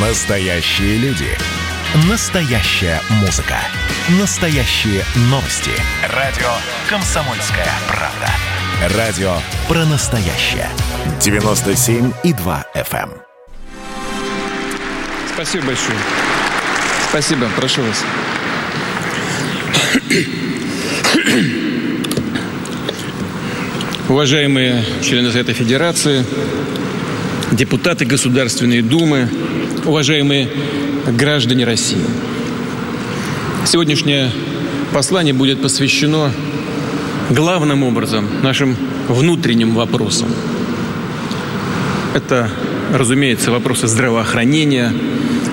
Настоящие люди. Настоящая музыка. Настоящие новости. Радио «Комсомольская правда». Радио про настоящее. 97,2 FM. эм. Спасибо большое. Спасибо, прошу вас. Уважаемые члены Совета Федерации, депутаты Государственной Думы, уважаемые граждане России. Сегодняшнее послание будет посвящено главным образом нашим внутренним вопросам. Это, разумеется, вопросы здравоохранения,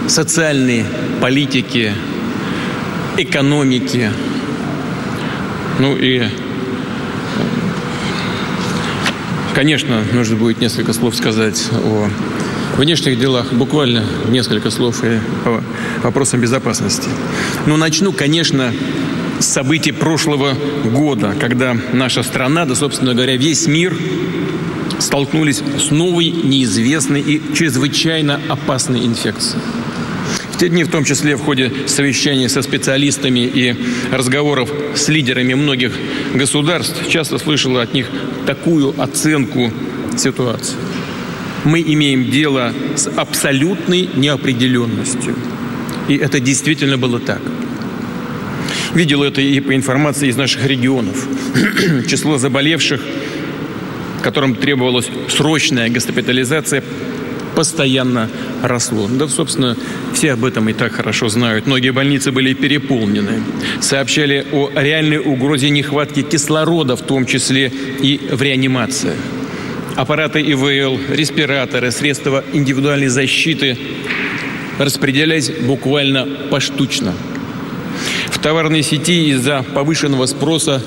социальной политики, экономики, ну и Конечно, нужно будет несколько слов сказать о внешних делах, буквально несколько слов и по вопросам безопасности. Но начну, конечно, с событий прошлого года, когда наша страна, да, собственно говоря, весь мир столкнулись с новой, неизвестной и чрезвычайно опасной инфекцией. В те дни, в том числе в ходе совещаний со специалистами и разговоров с лидерами многих государств, часто слышала от них такую оценку ситуации. Мы имеем дело с абсолютной неопределенностью. И это действительно было так. Видел это и по информации из наших регионов. Число заболевших, которым требовалась срочная госпитализация, постоянно росло. Да, собственно, все об этом и так хорошо знают. Многие больницы были переполнены. Сообщали о реальной угрозе нехватки кислорода, в том числе и в реанимациях. Аппараты ИВЛ, респираторы, средства индивидуальной защиты распределялись буквально поштучно. В товарной сети из-за повышенного спроса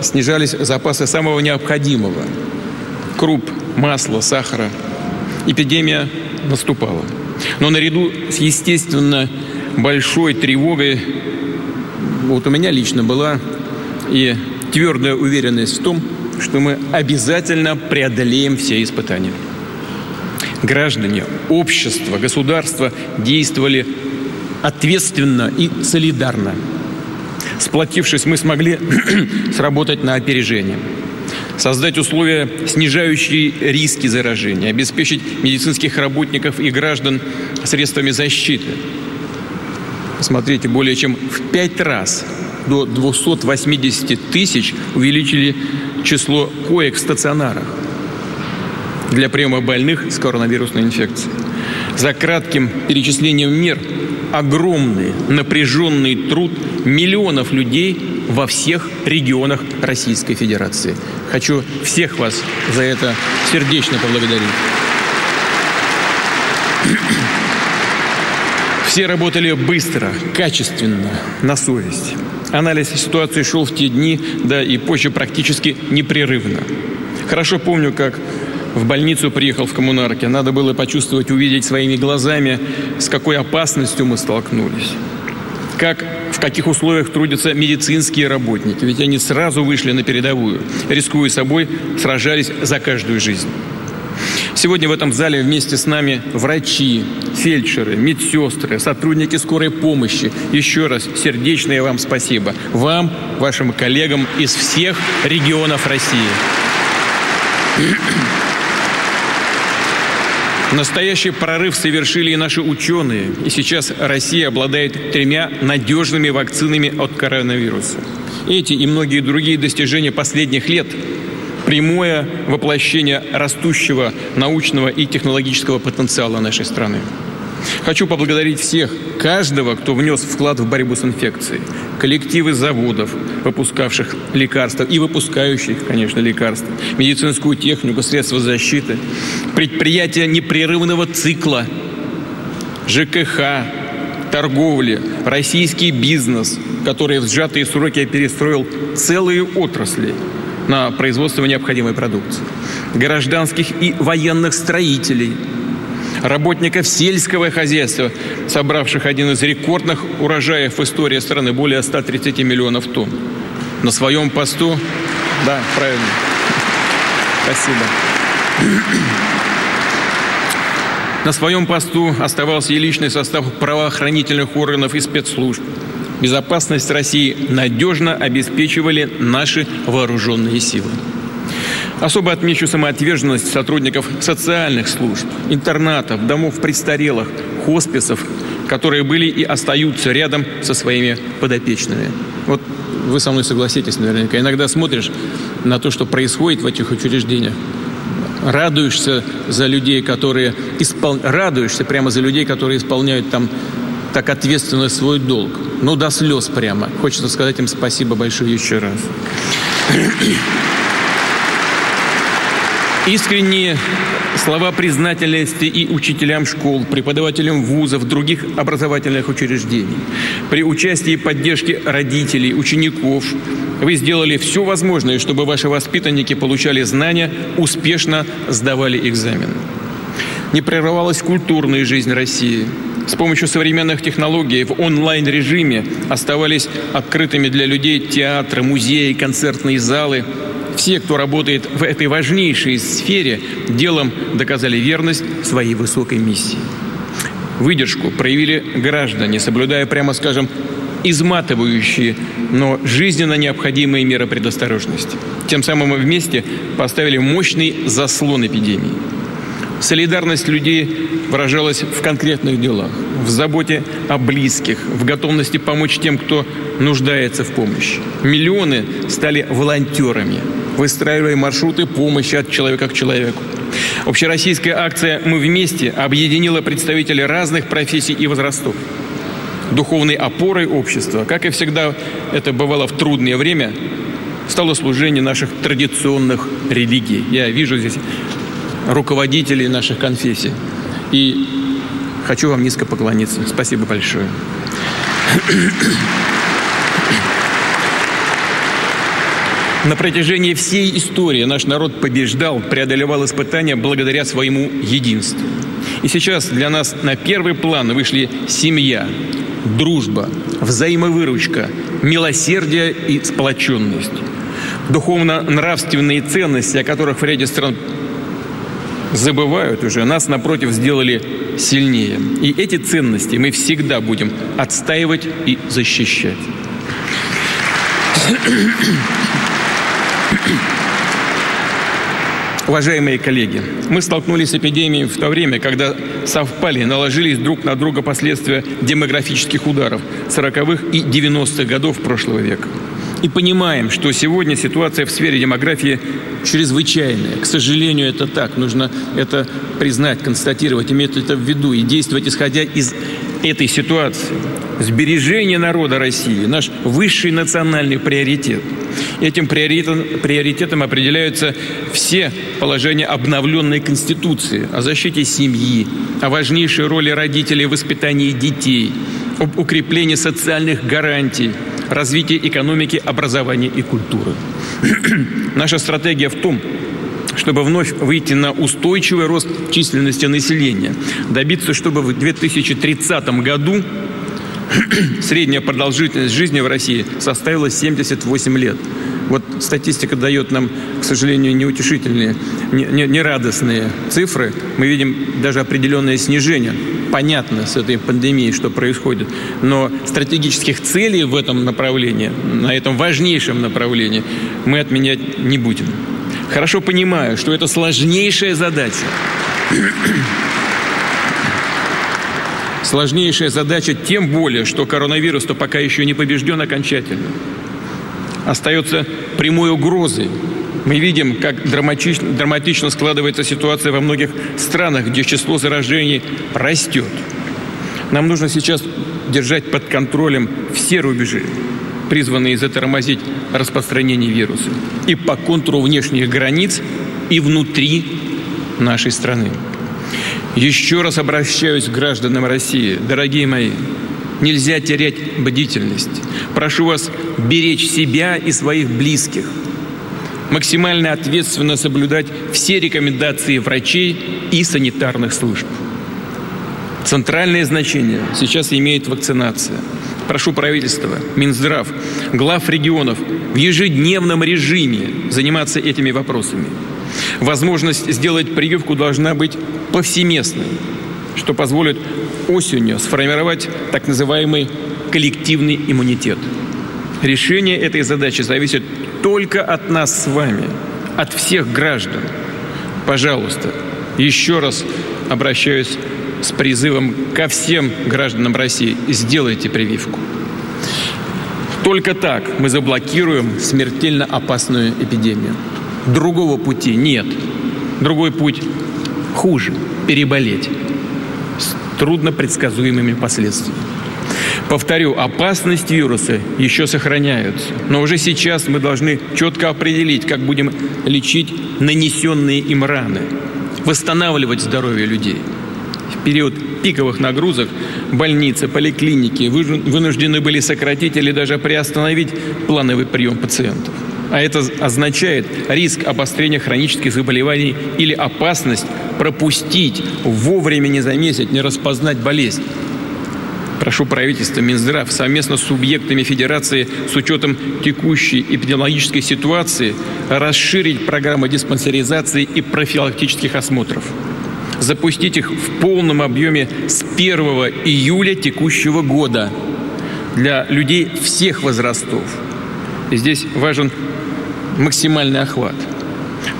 снижались запасы самого необходимого – круп, масла, сахара – эпидемия наступала. Но наряду с, естественно, большой тревогой, вот у меня лично была и твердая уверенность в том, что мы обязательно преодолеем все испытания. Граждане, общество, государство действовали ответственно и солидарно. Сплотившись, мы смогли сработать на опережение – создать условия, снижающие риски заражения, обеспечить медицинских работников и граждан средствами защиты. Посмотрите, более чем в пять раз до 280 тысяч увеличили число коек в стационарах для приема больных с коронавирусной инфекцией. За кратким перечислением мер огромный напряженный труд миллионов людей во всех регионах Российской Федерации. Хочу всех вас за это сердечно поблагодарить. Все работали быстро, качественно, на совесть. Анализ ситуации шел в те дни, да и позже практически непрерывно. Хорошо помню, как в больницу приехал в коммунарке. Надо было почувствовать, увидеть своими глазами, с какой опасностью мы столкнулись. Как в каких условиях трудятся медицинские работники. Ведь они сразу вышли на передовую, рискуя собой, сражались за каждую жизнь. Сегодня в этом зале вместе с нами врачи, фельдшеры, медсестры, сотрудники скорой помощи. Еще раз сердечное вам спасибо. Вам, вашим коллегам из всех регионов России. Настоящий прорыв совершили и наши ученые. И сейчас Россия обладает тремя надежными вакцинами от коронавируса. Эти и многие другие достижения последних лет – прямое воплощение растущего научного и технологического потенциала нашей страны. Хочу поблагодарить всех, каждого, кто внес вклад в борьбу с инфекцией. Коллективы заводов, выпускавших лекарства и выпускающих, конечно, лекарства, медицинскую технику, средства защиты, предприятия непрерывного цикла, ЖКХ, торговли, российский бизнес, который в сжатые сроки перестроил целые отрасли на производство необходимой продукции, гражданских и военных строителей – работников сельского хозяйства, собравших один из рекордных урожаев в истории страны, более 130 миллионов тонн. На своем посту, да, правильно. Спасибо. На своем посту оставался и личный состав правоохранительных органов и спецслужб. Безопасность России надежно обеспечивали наши вооруженные силы. Особо отмечу самоотверженность сотрудников социальных служб, интернатов, домов престарелых, хосписов, которые были и остаются рядом со своими подопечными. Вот вы со мной согласитесь наверняка. Иногда смотришь на то, что происходит в этих учреждениях, радуешься за людей, которые испол... радуешься прямо за людей, которые исполняют там так ответственно свой долг. Ну, до слез прямо. Хочется сказать им спасибо большое еще раз. Искренние слова признательности и учителям школ, преподавателям вузов, других образовательных учреждений. При участии и поддержке родителей, учеников вы сделали все возможное, чтобы ваши воспитанники получали знания, успешно сдавали экзамен. Не прерывалась культурная жизнь России. С помощью современных технологий в онлайн-режиме оставались открытыми для людей театры, музеи, концертные залы – все, кто работает в этой важнейшей сфере, делом доказали верность своей высокой миссии. Выдержку проявили граждане, соблюдая, прямо скажем, изматывающие, но жизненно необходимые меры предосторожности. Тем самым мы вместе поставили мощный заслон эпидемии. Солидарность людей выражалась в конкретных делах, в заботе о близких, в готовности помочь тем, кто нуждается в помощи. Миллионы стали волонтерами, выстраивая маршруты помощи от человека к человеку. Общероссийская акция «Мы вместе» объединила представителей разных профессий и возрастов. Духовной опорой общества, как и всегда это бывало в трудное время, стало служение наших традиционных религий. Я вижу здесь руководителей наших конфессий. И хочу вам низко поклониться. Спасибо большое. На протяжении всей истории наш народ побеждал, преодолевал испытания благодаря своему единству. И сейчас для нас на первый план вышли семья, дружба, взаимовыручка, милосердие и сплоченность. Духовно-нравственные ценности, о которых в ряде стран забывают уже, нас, напротив, сделали сильнее. И эти ценности мы всегда будем отстаивать и защищать. Уважаемые коллеги, мы столкнулись с эпидемией в то время, когда совпали, наложились друг на друга последствия демографических ударов 40-х и 90-х годов прошлого века. И понимаем, что сегодня ситуация в сфере демографии чрезвычайная. К сожалению, это так. Нужно это признать, констатировать, иметь это в виду и действовать, исходя из этой ситуации. Сбережение народа России – наш высший национальный приоритет. Этим приоритетом, приоритетом определяются все положения обновленной Конституции о защите семьи, о важнейшей роли родителей в воспитании детей, об укреплении социальных гарантий, развитии экономики, образования и культуры. Наша стратегия в том, чтобы вновь выйти на устойчивый рост численности населения, добиться, чтобы в 2030 году средняя продолжительность жизни в России составила 78 лет. Вот статистика дает нам, к сожалению, неутешительные, нерадостные цифры. Мы видим даже определенное снижение. Понятно с этой пандемией, что происходит. Но стратегических целей в этом направлении, на этом важнейшем направлении, мы отменять не будем. Хорошо понимаю, что это сложнейшая задача. Сложнейшая задача тем более, что коронавирус-то пока еще не побежден окончательно. Остается прямой угрозой. Мы видим, как драматично, драматично складывается ситуация во многих странах, где число заражений растет. Нам нужно сейчас держать под контролем все рубежи, призванные затормозить распространение вируса. И по контуру внешних границ, и внутри нашей страны. Еще раз обращаюсь к гражданам России. Дорогие мои, нельзя терять бдительность. Прошу вас беречь себя и своих близких. Максимально ответственно соблюдать все рекомендации врачей и санитарных служб. Центральное значение сейчас имеет вакцинация. Прошу правительства, Минздрав, глав регионов в ежедневном режиме заниматься этими вопросами. Возможность сделать прививку должна быть повсеместной. Что позволит осенью сформировать так называемый коллективный иммунитет. Решение этой задачи зависит только от нас с вами, от всех граждан. Пожалуйста, еще раз обращаюсь с призывом ко всем гражданам России. Сделайте прививку. Только так мы заблокируем смертельно опасную эпидемию. Другого пути нет. Другой путь хуже – переболеть с трудно предсказуемыми последствиями. Повторю, опасность вируса еще сохраняется. Но уже сейчас мы должны четко определить, как будем лечить нанесенные им раны, восстанавливать здоровье людей. В период пиковых нагрузок больницы, поликлиники вынуждены были сократить или даже приостановить плановый прием пациентов. А это означает риск обострения хронических заболеваний или опасность пропустить, вовремя не заметить, не распознать болезнь. Прошу правительство, Минздрав совместно с субъектами Федерации с учетом текущей эпидемиологической ситуации расширить программы диспансеризации и профилактических осмотров запустить их в полном объеме с 1 июля текущего года для людей всех возрастов. И здесь важен максимальный охват.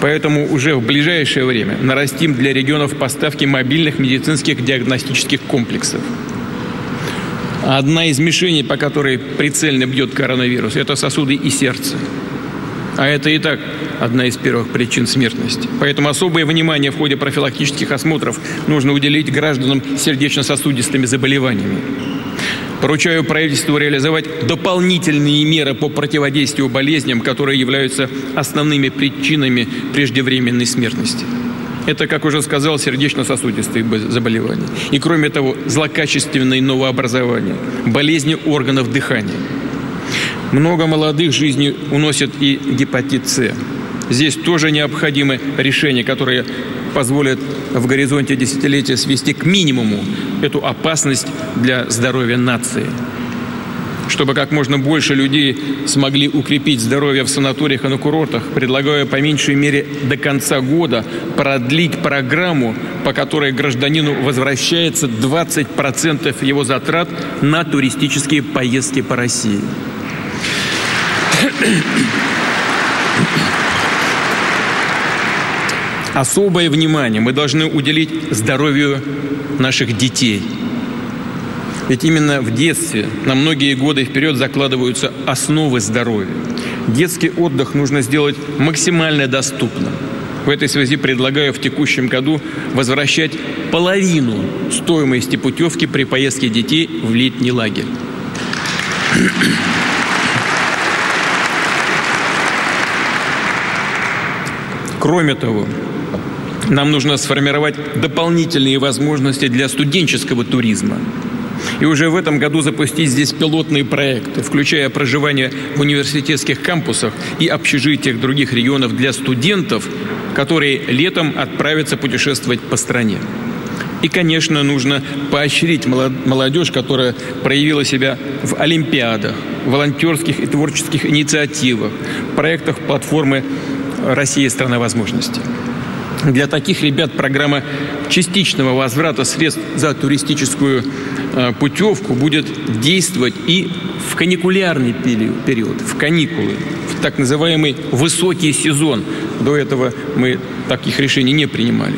Поэтому уже в ближайшее время нарастим для регионов поставки мобильных медицинских диагностических комплексов. Одна из мишеней, по которой прицельно бьет коронавирус, это сосуды и сердце. А это и так одна из первых причин смертности. Поэтому особое внимание в ходе профилактических осмотров нужно уделить гражданам с сердечно-сосудистыми заболеваниями. Поручаю правительству реализовать дополнительные меры по противодействию болезням, которые являются основными причинами преждевременной смертности. Это, как уже сказал, сердечно-сосудистые заболевания. И кроме того, злокачественные новообразования, болезни органов дыхания – много молодых жизней уносят и гепатит С. Здесь тоже необходимы решения, которые позволят в горизонте десятилетия свести к минимуму эту опасность для здоровья нации. Чтобы как можно больше людей смогли укрепить здоровье в санаториях и на курортах, предлагаю по меньшей мере до конца года продлить программу, по которой гражданину возвращается 20% его затрат на туристические поездки по России. Особое внимание мы должны уделить здоровью наших детей. Ведь именно в детстве на многие годы вперед закладываются основы здоровья. Детский отдых нужно сделать максимально доступным. В этой связи предлагаю в текущем году возвращать половину стоимости путевки при поездке детей в летний лагерь. Кроме того, нам нужно сформировать дополнительные возможности для студенческого туризма. И уже в этом году запустить здесь пилотные проекты, включая проживание в университетских кампусах и общежитиях других регионов для студентов, которые летом отправятся путешествовать по стране. И, конечно, нужно поощрить молодежь, которая проявила себя в олимпиадах, волонтерских и творческих инициативах, проектах платформы Россия – страна возможностей. Для таких ребят программа частичного возврата средств за туристическую э, путевку будет действовать и в каникулярный период, в каникулы, в так называемый высокий сезон. До этого мы таких решений не принимали.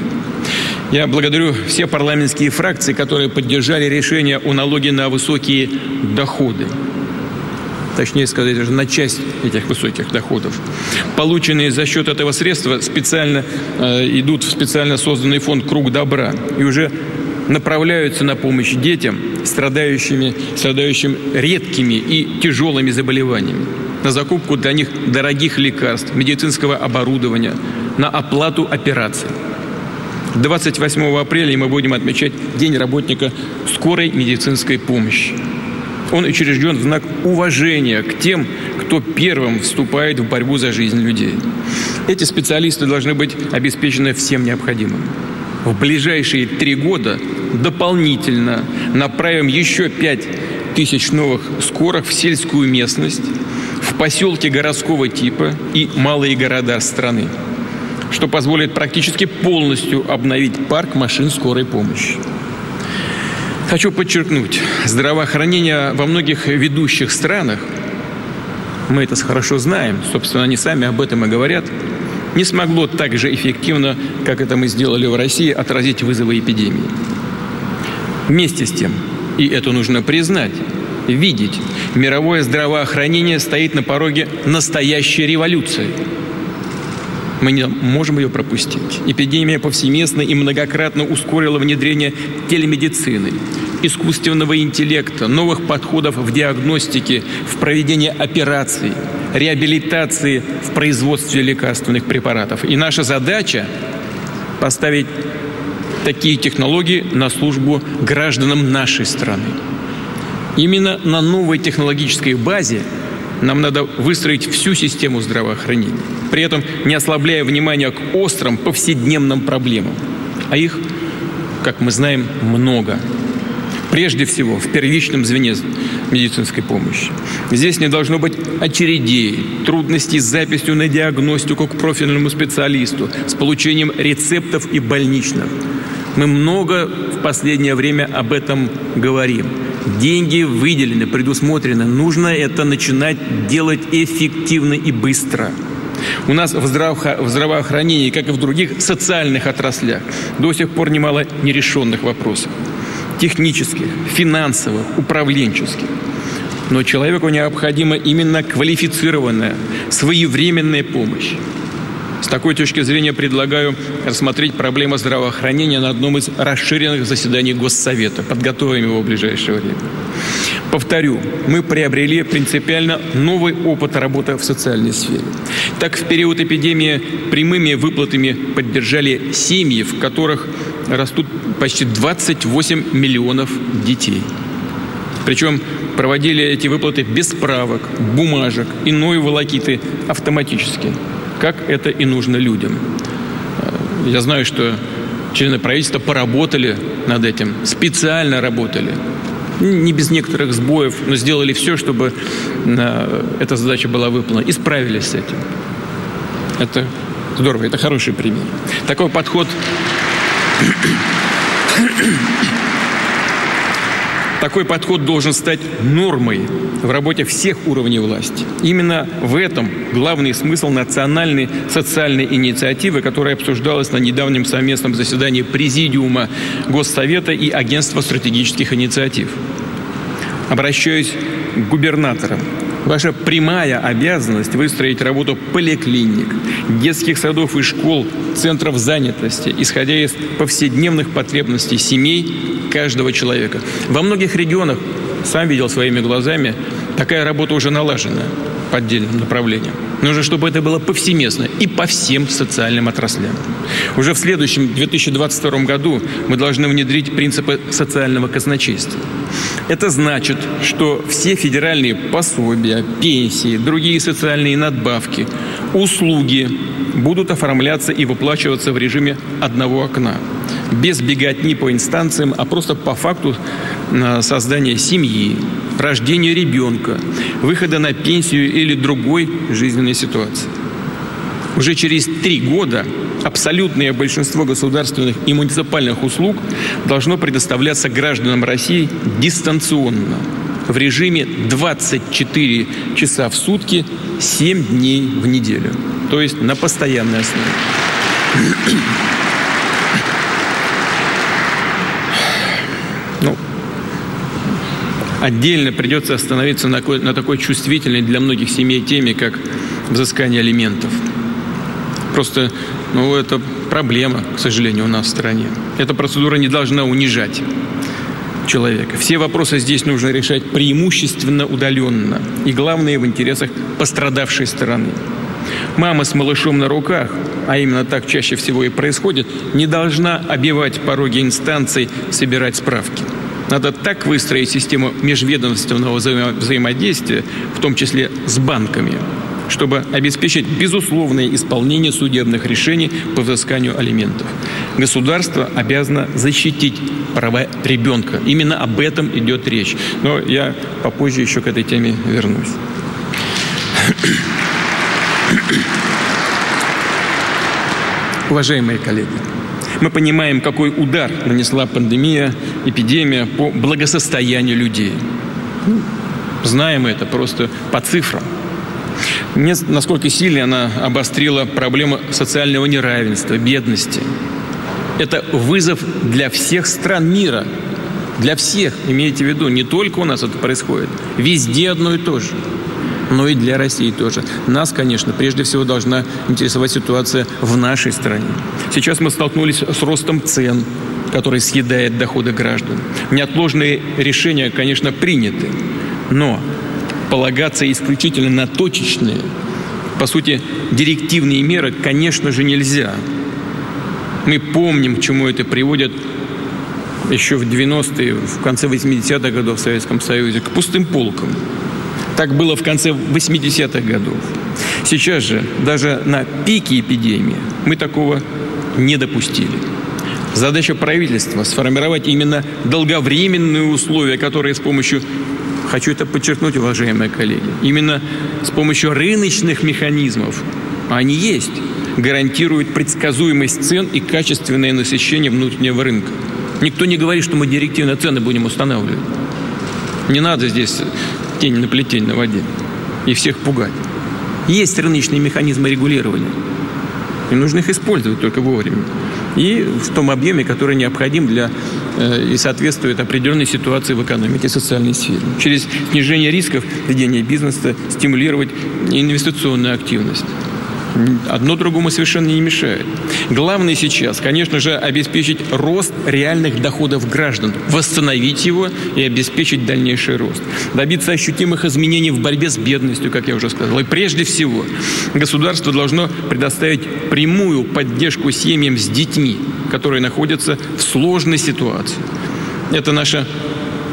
Я благодарю все парламентские фракции, которые поддержали решение о налоге на высокие доходы точнее сказать, даже на часть этих высоких доходов. Полученные за счет этого средства специально э, идут в специально созданный фонд «Круг добра» и уже направляются на помощь детям, страдающими, страдающим редкими и тяжелыми заболеваниями, на закупку для них дорогих лекарств, медицинского оборудования, на оплату операций. 28 апреля мы будем отмечать День работника скорой медицинской помощи. Он учрежден в знак уважения к тем, кто первым вступает в борьбу за жизнь людей. Эти специалисты должны быть обеспечены всем необходимым. В ближайшие три года дополнительно направим еще пять тысяч новых скорых в сельскую местность, в поселки городского типа и малые города страны, что позволит практически полностью обновить парк машин скорой помощи. Хочу подчеркнуть, здравоохранение во многих ведущих странах, мы это хорошо знаем, собственно, они сами об этом и говорят, не смогло так же эффективно, как это мы сделали в России, отразить вызовы эпидемии. Вместе с тем, и это нужно признать, видеть, мировое здравоохранение стоит на пороге настоящей революции – мы не можем ее пропустить. Эпидемия повсеместно и многократно ускорила внедрение телемедицины, искусственного интеллекта, новых подходов в диагностике, в проведении операций, реабилитации, в производстве лекарственных препаратов. И наша задача поставить такие технологии на службу гражданам нашей страны. Именно на новой технологической базе нам надо выстроить всю систему здравоохранения при этом не ослабляя внимания к острым повседневным проблемам. А их, как мы знаем, много. Прежде всего, в первичном звене медицинской помощи. Здесь не должно быть очередей, трудностей с записью на диагностику к профильному специалисту, с получением рецептов и больничных. Мы много в последнее время об этом говорим. Деньги выделены, предусмотрены. Нужно это начинать делать эффективно и быстро – у нас в, здраво- в здравоохранении, как и в других социальных отраслях, до сих пор немало нерешенных вопросов. Технических, финансовых, управленческих. Но человеку необходима именно квалифицированная, своевременная помощь. С такой точки зрения предлагаю рассмотреть проблему здравоохранения на одном из расширенных заседаний Госсовета. Подготовим его в ближайшее время. Повторю, мы приобрели принципиально новый опыт работы в социальной сфере. Так, в период эпидемии прямыми выплатами поддержали семьи, в которых растут почти 28 миллионов детей. Причем проводили эти выплаты без справок, бумажек, иной волокиты автоматически – как это и нужно людям. Я знаю, что члены правительства поработали над этим, специально работали. Не без некоторых сбоев, но сделали все, чтобы э, эта задача была выполнена. И справились с этим. Это здорово, это хороший пример. Такой подход такой подход должен стать нормой в работе всех уровней власти. Именно в этом главный смысл национальной социальной инициативы, которая обсуждалась на недавнем совместном заседании Президиума Госсовета и Агентства стратегических инициатив. Обращаюсь к губернаторам. Ваша прямая обязанность выстроить работу поликлиник, детских садов и школ, центров занятости, исходя из повседневных потребностей семей каждого человека. Во многих регионах, сам видел своими глазами, такая работа уже налажена по отдельным направлениям. Нужно, чтобы это было повсеместно и по всем социальным отраслям. Уже в следующем 2022 году мы должны внедрить принципы социального казначейства. Это значит, что все федеральные пособия, пенсии, другие социальные надбавки, услуги будут оформляться и выплачиваться в режиме одного окна – без беготни по инстанциям, а просто по факту э, создания семьи, рождения ребенка, выхода на пенсию или другой жизненной ситуации. Уже через три года абсолютное большинство государственных и муниципальных услуг должно предоставляться гражданам России дистанционно в режиме 24 часа в сутки, 7 дней в неделю. То есть на постоянной основе. Отдельно придется остановиться на, на такой чувствительной для многих семей теме, как взыскание алиментов. Просто, ну, это проблема, к сожалению, у нас в стране. Эта процедура не должна унижать человека. Все вопросы здесь нужно решать преимущественно удаленно. И главное, в интересах пострадавшей стороны. Мама с малышом на руках, а именно так чаще всего и происходит, не должна обивать пороги инстанций, собирать справки. Надо так выстроить систему межведомственного взаимо взаимодействия, в том числе с банками, чтобы обеспечить безусловное исполнение судебных решений по взысканию алиментов. Государство обязано защитить права ребенка. Именно об этом идет речь. Но я попозже еще к этой теме вернусь. Уважаемые коллеги, Мы понимаем, какой удар нанесла пандемия, эпидемия по благосостоянию людей. Ну, знаем это просто по цифрам. Насколько сильно она обострила проблему социального неравенства, бедности. Это вызов для всех стран мира. Для всех, имейте в виду, не только у нас это происходит. Везде одно и то же но и для России тоже. Нас, конечно, прежде всего должна интересовать ситуация в нашей стране. Сейчас мы столкнулись с ростом цен, который съедает доходы граждан. Неотложные решения, конечно, приняты, но полагаться исключительно на точечные, по сути, директивные меры, конечно же, нельзя. Мы помним, к чему это приводит еще в 90-е, в конце 80-х годов в Советском Союзе, к пустым полкам. Так было в конце 80-х годов. Сейчас же, даже на пике эпидемии, мы такого не допустили. Задача правительства – сформировать именно долговременные условия, которые с помощью, хочу это подчеркнуть, уважаемые коллеги, именно с помощью рыночных механизмов, а они есть, гарантируют предсказуемость цен и качественное насыщение внутреннего рынка. Никто не говорит, что мы директивно цены будем устанавливать. Не надо здесь тень на плетень на воде и всех пугать. Есть рыночные механизмы регулирования. И нужно их использовать только вовремя. И в том объеме, который необходим для э, и соответствует определенной ситуации в экономике и социальной сфере. Через снижение рисков ведения бизнеса стимулировать инвестиционную активность. Одно другому совершенно не мешает. Главное сейчас, конечно же, обеспечить рост реальных доходов граждан, восстановить его и обеспечить дальнейший рост. Добиться ощутимых изменений в борьбе с бедностью, как я уже сказал. И прежде всего, государство должно предоставить прямую поддержку семьям с детьми, которые находятся в сложной ситуации. Это наша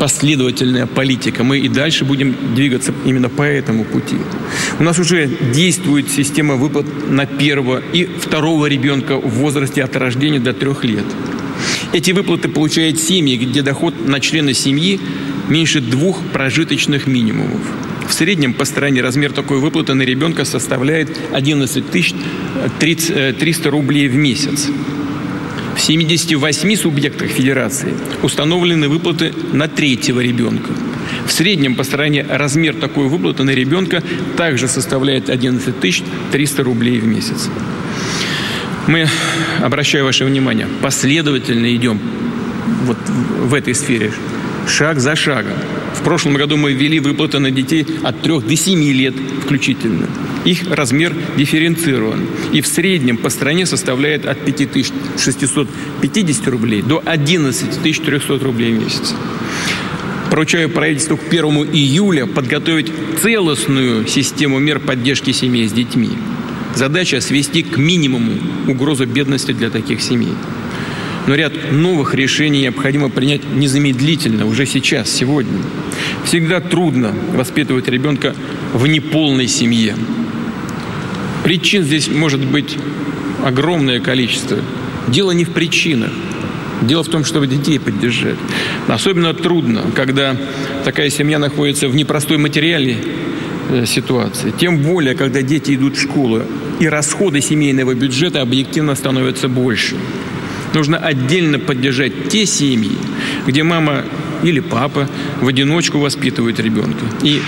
последовательная политика. Мы и дальше будем двигаться именно по этому пути. У нас уже действует система выплат на первого и второго ребенка в возрасте от рождения до трех лет. Эти выплаты получают семьи, где доход на члена семьи меньше двух прожиточных минимумов. В среднем по стране размер такой выплаты на ребенка составляет 11 300 рублей в месяц. В 78 субъектах федерации установлены выплаты на третьего ребенка. В среднем по стране размер такой выплаты на ребенка также составляет 11 300 рублей в месяц. Мы, обращаю ваше внимание, последовательно идем вот в этой сфере, шаг за шагом. В прошлом году мы ввели выплаты на детей от 3 до 7 лет включительно. Их размер дифференцирован. И в среднем по стране составляет от 5650 рублей до 11300 рублей в месяц. Поручаю правительству к 1 июля подготовить целостную систему мер поддержки семей с детьми. Задача свести к минимуму угрозу бедности для таких семей. Но ряд новых решений необходимо принять незамедлительно, уже сейчас, сегодня. Всегда трудно воспитывать ребенка в неполной семье. Причин здесь может быть огромное количество. Дело не в причинах. Дело в том, чтобы детей поддержать. Особенно трудно, когда такая семья находится в непростой материальной э, ситуации. Тем более, когда дети идут в школу, и расходы семейного бюджета объективно становятся больше. Нужно отдельно поддержать те семьи, где мама или папа в одиночку воспитывают ребенка. И.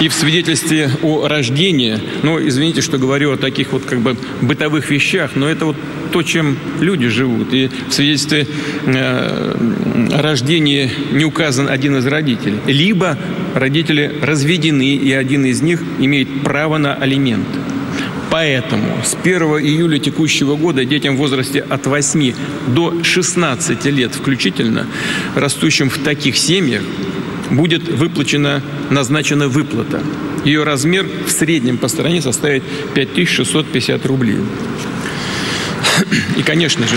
И в свидетельстве о рождении, ну, извините, что говорю о таких вот как бы бытовых вещах, но это вот то, чем люди живут. И в свидетельстве э, о рождении не указан один из родителей. Либо родители разведены, и один из них имеет право на алименты. Поэтому с 1 июля текущего года детям в возрасте от 8 до 16 лет включительно, растущим в таких семьях, будет выплачена, назначена выплата. Ее размер в среднем по стране составит 5650 рублей. И, конечно же,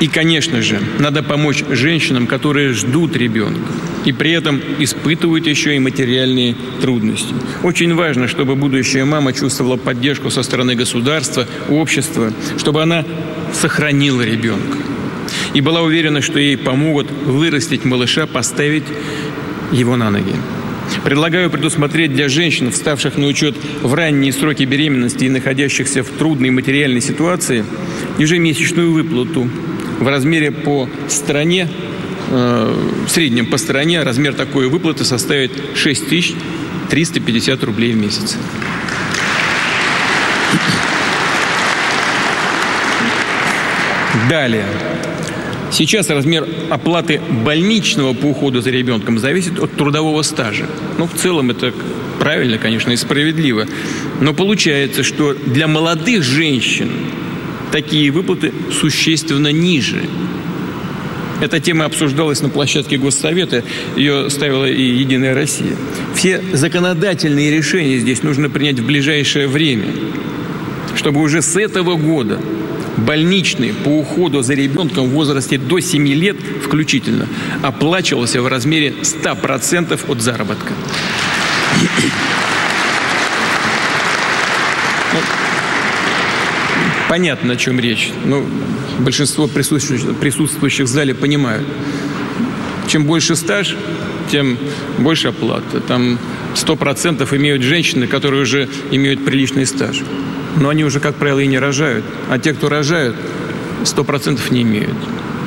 и, конечно же, надо помочь женщинам, которые ждут ребенка и при этом испытывают еще и материальные трудности. Очень важно, чтобы будущая мама чувствовала поддержку со стороны государства, общества, чтобы она сохранила ребенка и была уверена, что ей помогут вырастить малыша, поставить его на ноги. Предлагаю предусмотреть для женщин, вставших на учет в ранние сроки беременности и находящихся в трудной материальной ситуации, ежемесячную выплату в размере по стране, э, в среднем по стране размер такой выплаты составит 6350 рублей в месяц. Далее. Сейчас размер оплаты больничного по уходу за ребенком зависит от трудового стажа. Ну, в целом это правильно, конечно, и справедливо. Но получается, что для молодых женщин такие выплаты существенно ниже. Эта тема обсуждалась на площадке Госсовета, ее ставила и «Единая Россия». Все законодательные решения здесь нужно принять в ближайшее время, чтобы уже с этого года больничный по уходу за ребенком в возрасте до 7 лет включительно оплачивался в размере 100% от заработка. Ну, понятно, о чем речь. Ну, большинство присутствующих, присутствующих в зале понимают. Чем больше стаж, тем больше оплата. Там 100% имеют женщины, которые уже имеют приличный стаж но они уже, как правило, и не рожают. А те, кто рожают, сто процентов не имеют.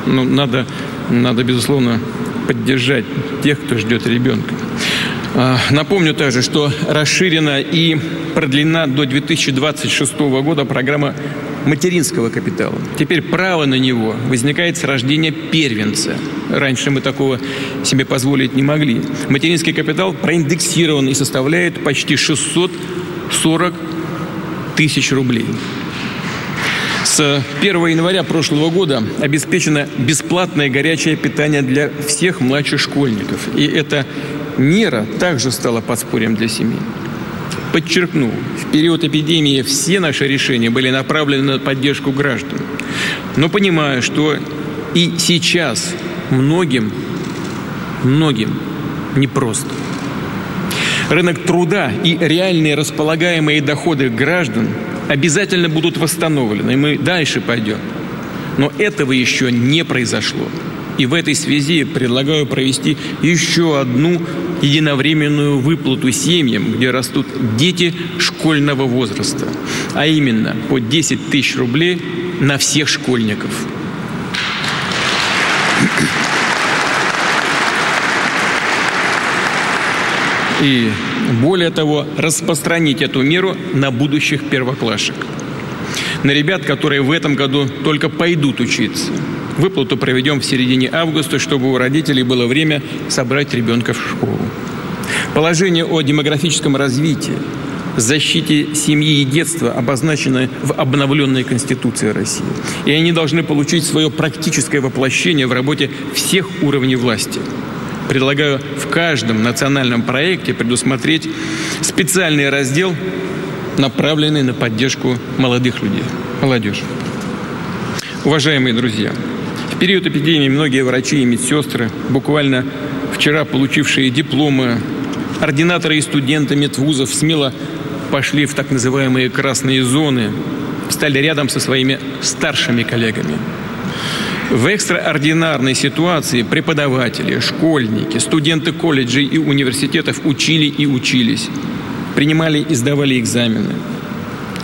Ну, надо, надо, безусловно, поддержать тех, кто ждет ребенка. А, напомню также, что расширена и продлена до 2026 года программа материнского капитала. Теперь право на него возникает с рождения первенца. Раньше мы такого себе позволить не могли. Материнский капитал проиндексирован и составляет почти 640 тысяч рублей. С 1 января прошлого года обеспечено бесплатное горячее питание для всех младших школьников. И эта мера также стала подспорьем для семей. Подчеркну, в период эпидемии все наши решения были направлены на поддержку граждан. Но понимаю, что и сейчас многим, многим непросто. Рынок труда и реальные располагаемые доходы граждан обязательно будут восстановлены, и мы дальше пойдем. Но этого еще не произошло. И в этой связи предлагаю провести еще одну единовременную выплату семьям, где растут дети школьного возраста, а именно по 10 тысяч рублей на всех школьников. И более того, распространить эту меру на будущих первоклашек. На ребят, которые в этом году только пойдут учиться. Выплату проведем в середине августа, чтобы у родителей было время собрать ребенка в школу. Положение о демографическом развитии, защите семьи и детства обозначено в обновленной Конституции России. И они должны получить свое практическое воплощение в работе всех уровней власти – предлагаю в каждом национальном проекте предусмотреть специальный раздел, направленный на поддержку молодых людей, молодежи. Уважаемые друзья, в период эпидемии многие врачи и медсестры, буквально вчера получившие дипломы, ординаторы и студенты медвузов смело пошли в так называемые красные зоны, стали рядом со своими старшими коллегами – в экстраординарной ситуации преподаватели, школьники, студенты колледжей и университетов учили и учились, принимали и сдавали экзамены.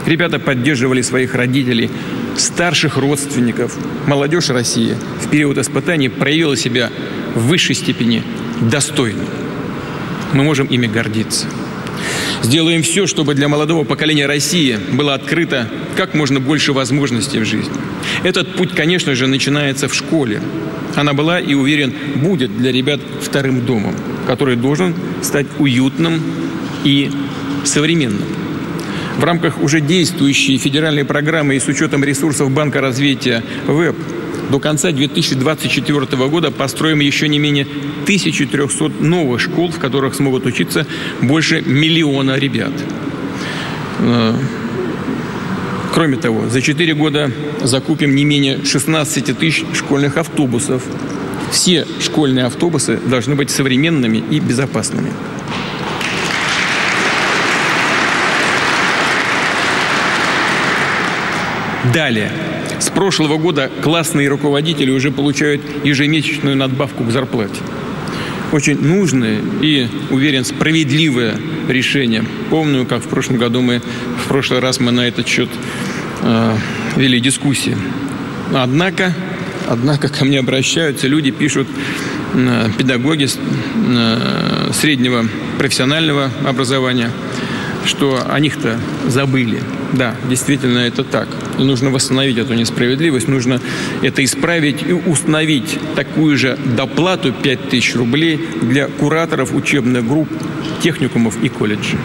Ребята поддерживали своих родителей, старших родственников. Молодежь России в период испытаний проявила себя в высшей степени достойно. Мы можем ими гордиться. Сделаем все, чтобы для молодого поколения России было открыто как можно больше возможностей в жизни. Этот путь, конечно же, начинается в школе. Она была и, уверен, будет для ребят вторым домом, который должен стать уютным и современным. В рамках уже действующей федеральной программы и с учетом ресурсов Банка развития ВЭБ до конца 2024 года построим еще не менее 1300 новых школ, в которых смогут учиться больше миллиона ребят. Э, кроме того, за 4 года закупим не менее 16 тысяч школьных автобусов. Все школьные автобусы должны быть современными и безопасными. Далее. С прошлого года классные руководители уже получают ежемесячную надбавку к зарплате. очень нужное и, уверен, справедливое решение. Помню, как в прошлом году мы, в прошлый раз мы на этот счет э, вели дискуссии. Однако, однако ко мне обращаются, люди пишут, э, педагоги э, среднего профессионального образования, что о них-то забыли. Да, действительно это так. И нужно восстановить эту несправедливость, нужно это исправить и установить такую же доплату 5000 рублей для кураторов учебных групп, техникумов и колледжей.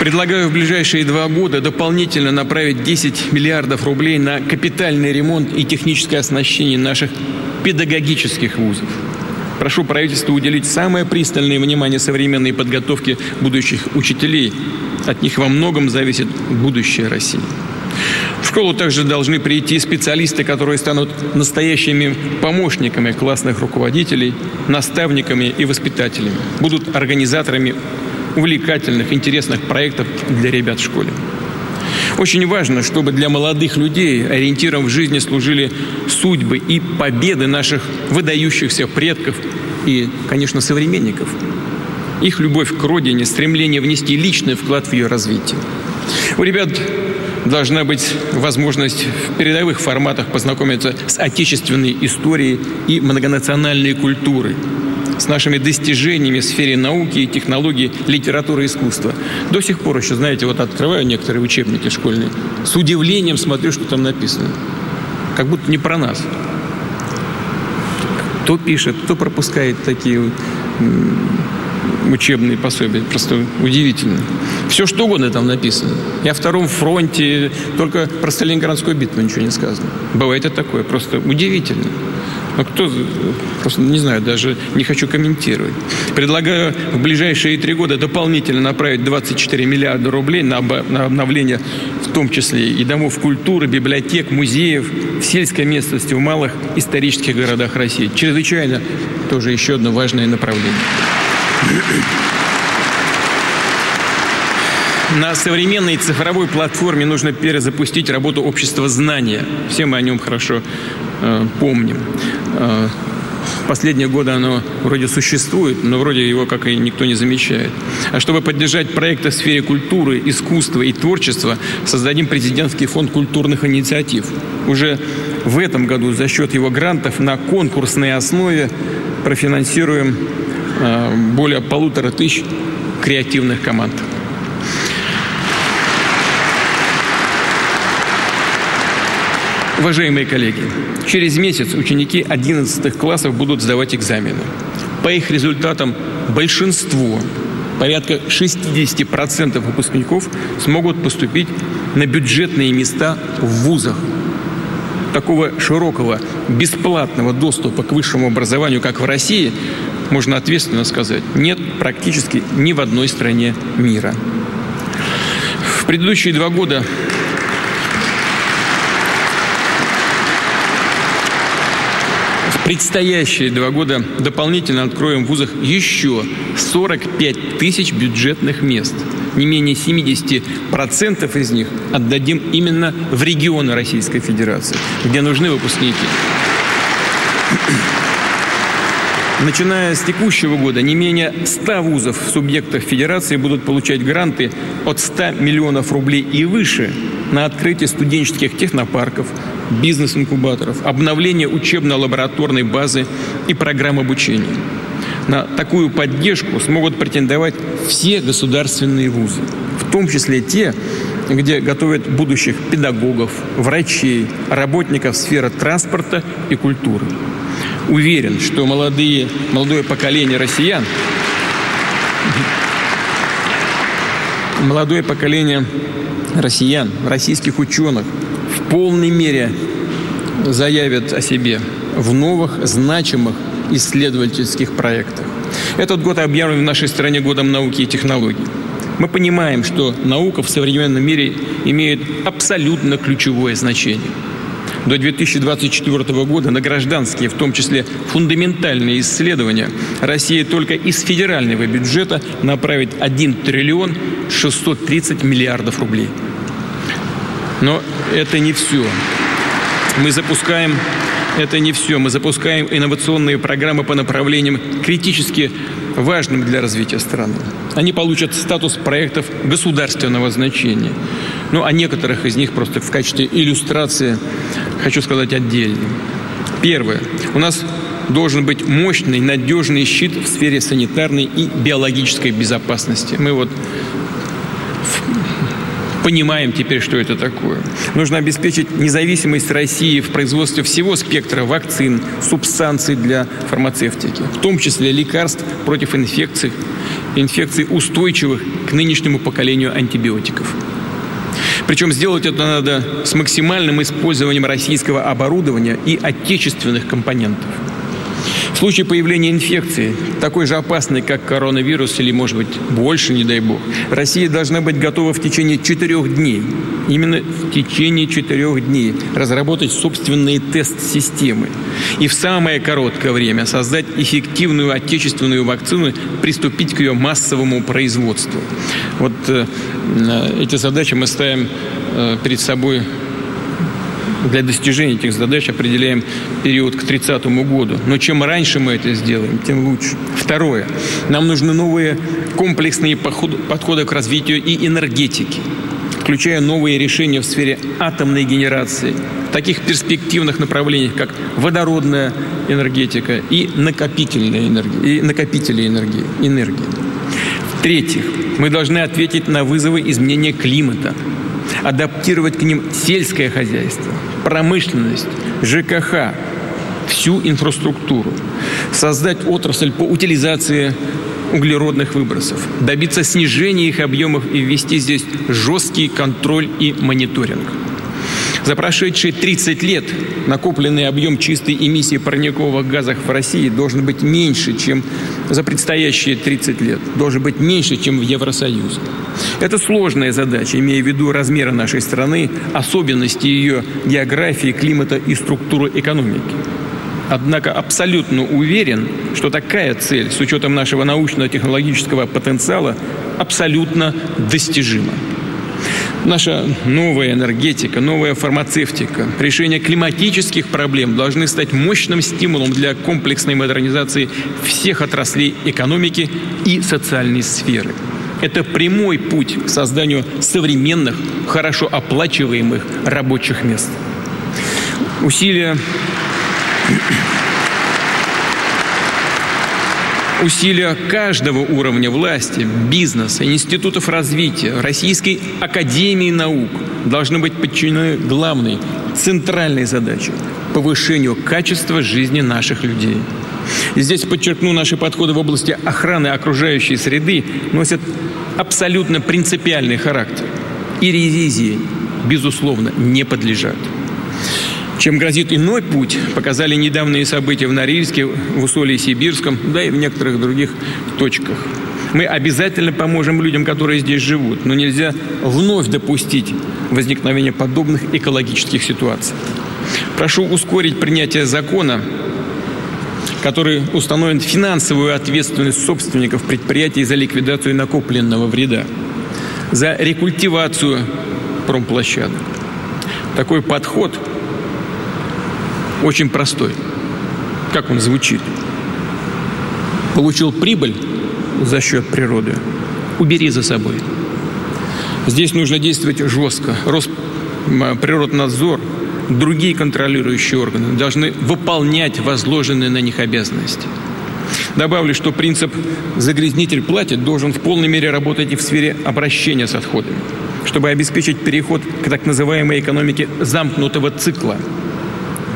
Предлагаю в ближайшие два года дополнительно направить 10 миллиардов рублей на капитальный ремонт и техническое оснащение наших педагогических вузов. Прошу правительства уделить самое пристальное внимание современной подготовке будущих учителей. От них во многом зависит будущее России. В школу также должны прийти специалисты, которые станут настоящими помощниками классных руководителей, наставниками и воспитателями, будут организаторами увлекательных, интересных проектов для ребят в школе. Очень важно, чтобы для молодых людей ориентиром в жизни служили судьбы и победы наших выдающихся предков и, конечно, современников. Их любовь к родине, стремление внести личный вклад в ее развитие. У ребят должна быть возможность в передовых форматах познакомиться с отечественной историей и многонациональной культурой, с нашими достижениями в сфере науки и технологий, литературы и искусства. До сих пор еще, знаете, вот открываю некоторые учебники школьные, с удивлением смотрю, что там написано. Как будто не про нас. Кто пишет, кто пропускает такие учебные пособия. Просто удивительно. Все что угодно там написано. И о Втором фронте, только про Сталинградскую битву ничего не сказано. Бывает и такое. Просто удивительно. Ну, кто, просто не знаю, даже не хочу комментировать. Предлагаю в ближайшие три года дополнительно направить 24 миллиарда рублей на, на обновление, в том числе и домов культуры, библиотек, музеев, в сельской местности, в малых исторических городах России. Чрезвычайно тоже еще одно важное направление. На современной цифровой платформе нужно перезапустить работу общества знания. Все мы о нем хорошо э, помним. Э, последние годы оно вроде существует, но вроде его как и никто не замечает. А чтобы поддержать проекты в сфере культуры, искусства и творчества, создадим президентский фонд культурных инициатив. Уже в этом году за счет его грантов на конкурсной основе профинансируем э, более полутора тысяч креативных команд. Уважаемые коллеги, через месяц ученики 11 классов будут сдавать экзамены. По их результатам большинство, порядка 60% выпускников смогут поступить на бюджетные места в вузах. Такого широкого, бесплатного доступа к высшему образованию, как в России, можно ответственно сказать, нет практически ни в одной стране мира. В предыдущие два года предстоящие два года дополнительно откроем в вузах еще 45 тысяч бюджетных мест. Не менее 70% из них отдадим именно в регионы Российской Федерации, где нужны выпускники. Начиная с текущего года, не менее 100 вузов в субъектах Федерации будут получать гранты от 100 миллионов рублей и выше на открытие студенческих технопарков, бизнес-инкубаторов, обновление учебно-лабораторной базы и программ обучения. На такую поддержку смогут претендовать все государственные вузы, в том числе те, где готовят будущих педагогов, врачей, работников сферы транспорта и культуры. Уверен, что молодые, молодое поколение россиян, молодое поколение россиян, российских ученых в полной мере заявят о себе в новых, значимых исследовательских проектах. Этот год объявлен в нашей стране годом науки и технологий. Мы понимаем, что наука в современном мире имеет абсолютно ключевое значение. До 2024 года на гражданские, в том числе фундаментальные исследования, Россия только из федерального бюджета направит 1 триллион 630 миллиардов рублей. Но это не все. Мы запускаем, это не все, мы запускаем инновационные программы по направлениям критически важным для развития страны. Они получат статус проектов государственного значения. Ну, о некоторых из них просто в качестве иллюстрации хочу сказать отдельно. Первое. У нас должен быть мощный, надежный щит в сфере санитарной и биологической безопасности. Мы вот понимаем теперь, что это такое. Нужно обеспечить независимость России в производстве всего спектра вакцин, субстанций для фармацевтики, в том числе лекарств против инфекций, инфекций устойчивых к нынешнему поколению антибиотиков. Причем сделать это надо с максимальным использованием российского оборудования и отечественных компонентов – в случае появления инфекции, такой же опасной, как коронавирус или, может быть, больше, не дай бог, Россия должна быть готова в течение четырех дней, именно в течение четырех дней разработать собственные тест-системы и в самое короткое время создать эффективную отечественную вакцину, приступить к ее массовому производству. Вот э, эти задачи мы ставим э, перед собой для достижения этих задач определяем период к 30 году. Но чем раньше мы это сделаем, тем лучше. Второе. Нам нужны новые комплексные подходы к развитию и энергетики, включая новые решения в сфере атомной генерации, таких перспективных направлениях, как водородная энергетика и накопительная энергия, и накопители энергии, энергии. В-третьих, мы должны ответить на вызовы изменения климата, адаптировать к ним сельское хозяйство, промышленность, ЖКХ, всю инфраструктуру, создать отрасль по утилизации углеродных выбросов, добиться снижения их объемов и ввести здесь жесткий контроль и мониторинг. За прошедшие 30 лет накопленный объем чистой эмиссии парниковых газов в России должен быть меньше, чем за предстоящие 30 лет. Должен быть меньше, чем в Евросоюзе. Это сложная задача, имея в виду размеры нашей страны, особенности ее географии, климата и структуры экономики. Однако абсолютно уверен, что такая цель с учетом нашего научно-технологического потенциала абсолютно достижима. Наша новая энергетика, новая фармацевтика, решение климатических проблем должны стать мощным стимулом для комплексной модернизации всех отраслей экономики и социальной сферы. Это прямой путь к созданию современных, хорошо оплачиваемых рабочих мест. Усилия Усилия каждого уровня власти, бизнеса, институтов развития, Российской Академии наук должны быть подчинены главной, центральной задаче – повышению качества жизни наших людей. И здесь подчеркну, наши подходы в области охраны окружающей среды носят абсолютно принципиальный характер. И ревизии, безусловно, не подлежат. Чем грозит иной путь, показали недавние события в Норильске, в Усолье Сибирском, да и в некоторых других точках. Мы обязательно поможем людям, которые здесь живут, но нельзя вновь допустить возникновение подобных экологических ситуаций. Прошу ускорить принятие закона, который установит финансовую ответственность собственников предприятий за ликвидацию накопленного вреда, за рекультивацию промплощадок. Такой подход – очень простой. Как он звучит? Получил прибыль за счет природы, убери за собой. Здесь нужно действовать жестко. Росприроднадзор, другие контролирующие органы должны выполнять возложенные на них обязанности. Добавлю, что принцип «загрязнитель платит» должен в полной мере работать и в сфере обращения с отходами, чтобы обеспечить переход к так называемой экономике замкнутого цикла –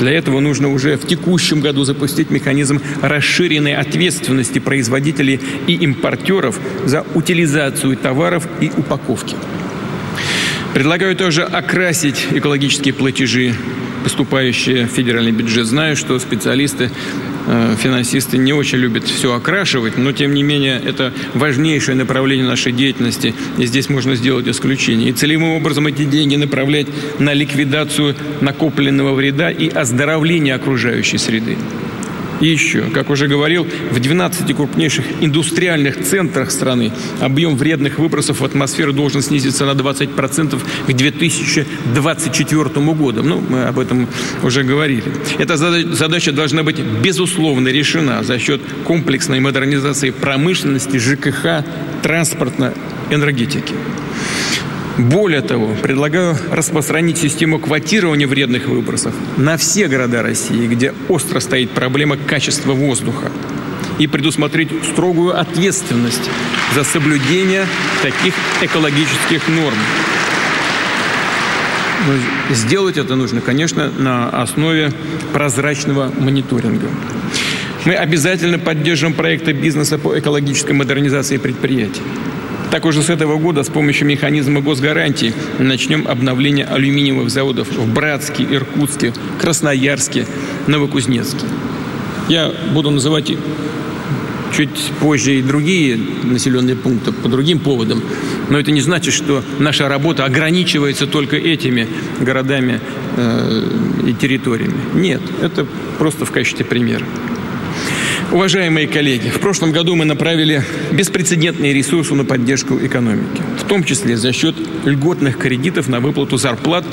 для этого нужно уже в текущем году запустить механизм расширенной ответственности производителей и импортеров за утилизацию товаров и упаковки. Предлагаю тоже окрасить экологические платежи, поступающие в федеральный бюджет. Знаю, что специалисты финансисты не очень любят все окрашивать, но тем не менее это важнейшее направление нашей деятельности, и здесь можно сделать исключение. И целевым образом эти деньги направлять на ликвидацию накопленного вреда и оздоровление окружающей среды. И еще, как уже говорил, в 12 крупнейших индустриальных центрах страны объем вредных выбросов в атмосферу должен снизиться на 20% к 2024 году. Ну, мы об этом уже говорили. Эта задача должна быть безусловно решена за счет комплексной модернизации промышленности, ЖКХ, транспортно, энергетики. Более того, предлагаю распространить систему квотирования вредных выбросов на все города России, где остро стоит проблема качества воздуха, и предусмотреть строгую ответственность за соблюдение таких экологических норм. Но сделать это нужно, конечно, на основе прозрачного мониторинга. Мы обязательно поддержим проекты бизнеса по экологической модернизации предприятий. Так уже с этого года с помощью механизма госгарантии начнем обновление алюминиевых заводов в Братске, Иркутске, Красноярске, Новокузнецке. Я буду называть чуть позже и другие населенные пункты по другим поводам. Но это не значит, что наша работа ограничивается только этими городами э, и территориями. Нет, это просто в качестве примера. Уважаемые коллеги, в прошлом году мы направили беспрецедентные ресурсы на поддержку экономики, в том числе за счет льготных кредитов на выплату зарплат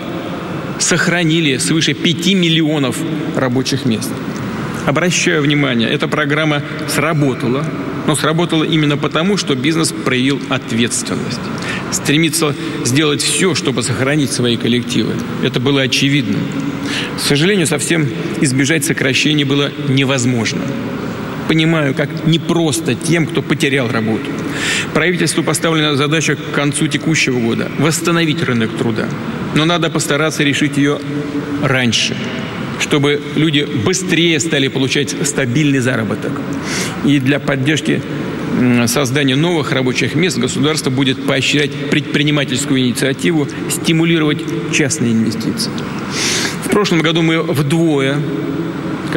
сохранили свыше 5 миллионов рабочих мест. Обращаю внимание, эта программа сработала, но сработала именно потому, что бизнес проявил ответственность. Стремится сделать все, чтобы сохранить свои коллективы. Это было очевидно. К сожалению, совсем избежать сокращений было невозможно понимаю, как непросто тем, кто потерял работу. Правительству поставлена задача к концу текущего года – восстановить рынок труда. Но надо постараться решить ее раньше, чтобы люди быстрее стали получать стабильный заработок. И для поддержки создания новых рабочих мест государство будет поощрять предпринимательскую инициативу, стимулировать частные инвестиции. В прошлом году мы вдвое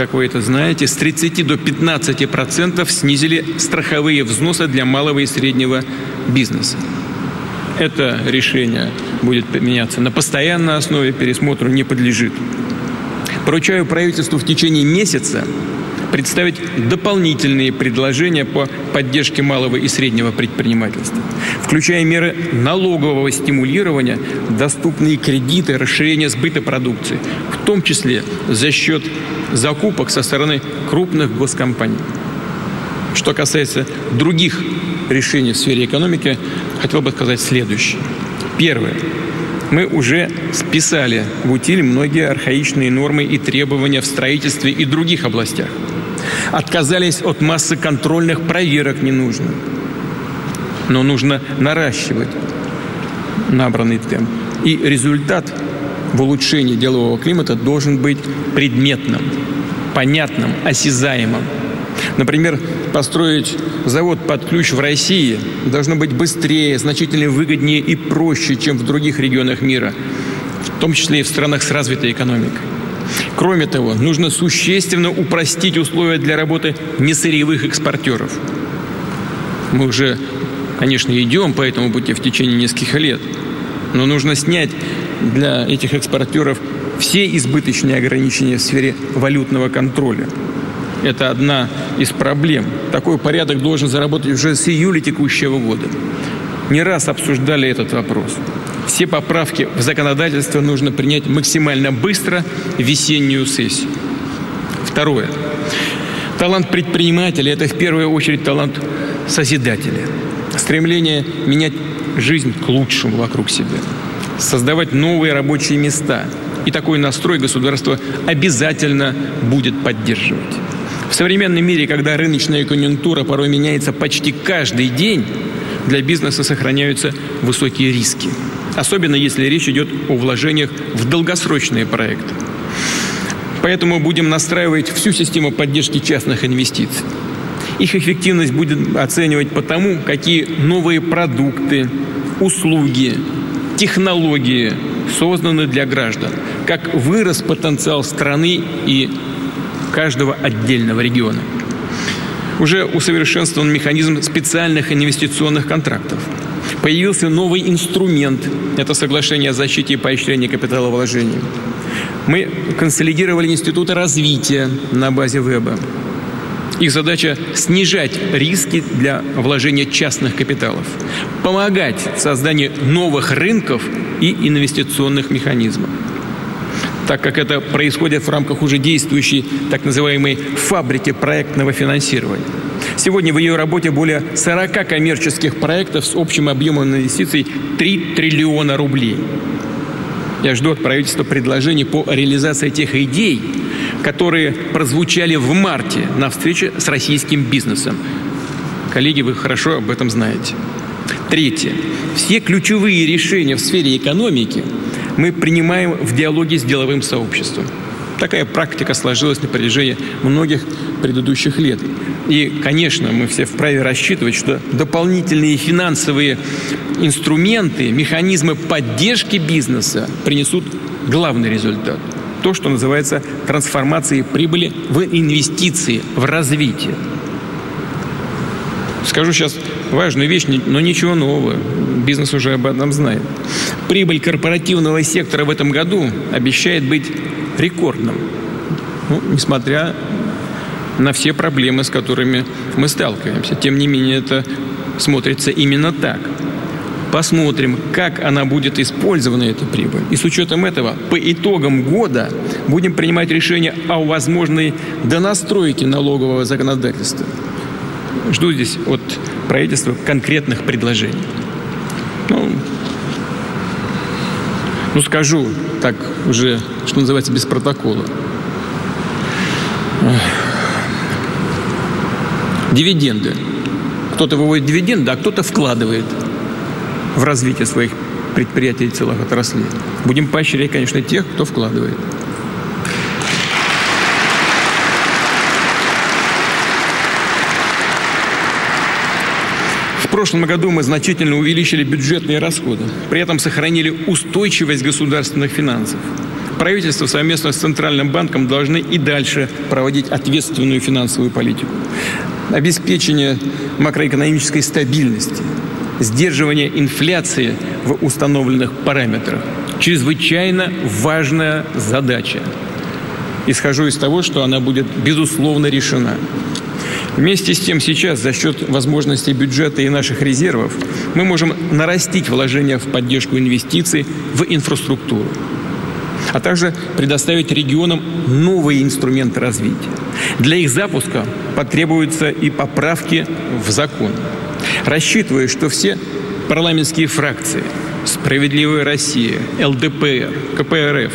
как вы это знаете, с 30 до 15 процентов снизили страховые взносы для малого и среднего бизнеса. Это решение будет меняться на постоянной основе, пересмотру не подлежит. Поручаю правительству в течение месяца представить дополнительные предложения по поддержке малого и среднего предпринимательства, включая меры налогового стимулирования, доступные кредиты, расширение сбыта продукции, в том числе за счет закупок со стороны крупных госкомпаний. Что касается других решений в сфере экономики, хотел бы сказать следующее. Первое. Мы уже списали в утиль многие архаичные нормы и требования в строительстве и других областях. Отказались от массы контрольных проверок ненужных. Но нужно наращивать набранный темп. И результат в улучшении делового климата должен быть предметным, понятным, осязаемым. Например, построить завод под ключ в России должно быть быстрее, значительно выгоднее и проще, чем в других регионах мира, в том числе и в странах с развитой экономикой. Кроме того, нужно существенно упростить условия для работы несырьевых экспортеров. Мы уже, конечно, идем по этому пути в течение нескольких лет, но нужно снять для этих экспортеров все избыточные ограничения в сфере валютного контроля. Это одна из проблем. Такой порядок должен заработать уже с июля текущего года. Не раз обсуждали этот вопрос. Все поправки в законодательство нужно принять максимально быстро в весеннюю сессию. Второе. Талант предпринимателя – это в первую очередь талант созидателя. Стремление менять жизнь к лучшему вокруг себя создавать новые рабочие места. И такой настрой государство обязательно будет поддерживать. В современном мире, когда рыночная конъюнктура порой меняется почти каждый день, для бизнеса сохраняются высокие риски. Особенно если речь идет о вложениях в долгосрочные проекты. Поэтому будем настраивать всю систему поддержки частных инвестиций. Их эффективность будет оценивать по тому, какие новые продукты, услуги, технологии созданы для граждан, как вырос потенциал страны и каждого отдельного региона. Уже усовершенствован механизм специальных инвестиционных контрактов. Появился новый инструмент – это соглашение о защите и поощрении капиталовложений. Мы консолидировали институты развития на базе веба. Их задача – снижать риски для вложения частных капиталов, помогать в создании новых рынков и инвестиционных механизмов так как это происходит в рамках уже действующей так называемой фабрики проектного финансирования. Сегодня в ее работе более 40 коммерческих проектов с общим объемом инвестиций 3 триллиона рублей. Я жду от правительства предложений по реализации тех идей, которые прозвучали в марте на встрече с российским бизнесом. Коллеги, вы хорошо об этом знаете. Третье. Все ключевые решения в сфере экономики мы принимаем в диалоге с деловым сообществом. Такая практика сложилась на протяжении многих предыдущих лет. И, конечно, мы все вправе рассчитывать, что дополнительные финансовые инструменты, механизмы поддержки бизнеса принесут главный результат. То, что называется трансформацией прибыли в инвестиции, в развитие. Скажу сейчас важную вещь, но ничего нового. Бизнес уже об этом знает. Прибыль корпоративного сектора в этом году обещает быть рекордным. Ну, несмотря на все проблемы, с которыми мы сталкиваемся. Тем не менее, это смотрится именно так. Посмотрим, как она будет использована, эта прибыль. И с учетом этого, по итогам года будем принимать решение о возможной донастройке налогового законодательства. Жду здесь от правительства конкретных предложений. Ну, ну скажу так уже, что называется, без протокола. Дивиденды. Кто-то выводит дивиденды, а кто-то вкладывает в развитие своих предприятий и целых отраслей. Будем поощрять, конечно, тех, кто вкладывает. Прошлом году мы значительно увеличили бюджетные расходы, при этом сохранили устойчивость государственных финансов. Правительство совместно с Центральным банком должны и дальше проводить ответственную финансовую политику обеспечение макроэкономической стабильности, сдерживание инфляции в установленных параметрах. Чрезвычайно важная задача. Исхожу из того, что она будет безусловно решена. Вместе с тем сейчас за счет возможностей бюджета и наших резервов мы можем нарастить вложения в поддержку инвестиций в инфраструктуру а также предоставить регионам новые инструменты развития. Для их запуска потребуются и поправки в закон. Рассчитываю, что все парламентские фракции «Справедливая Россия», ЛДПР, КПРФ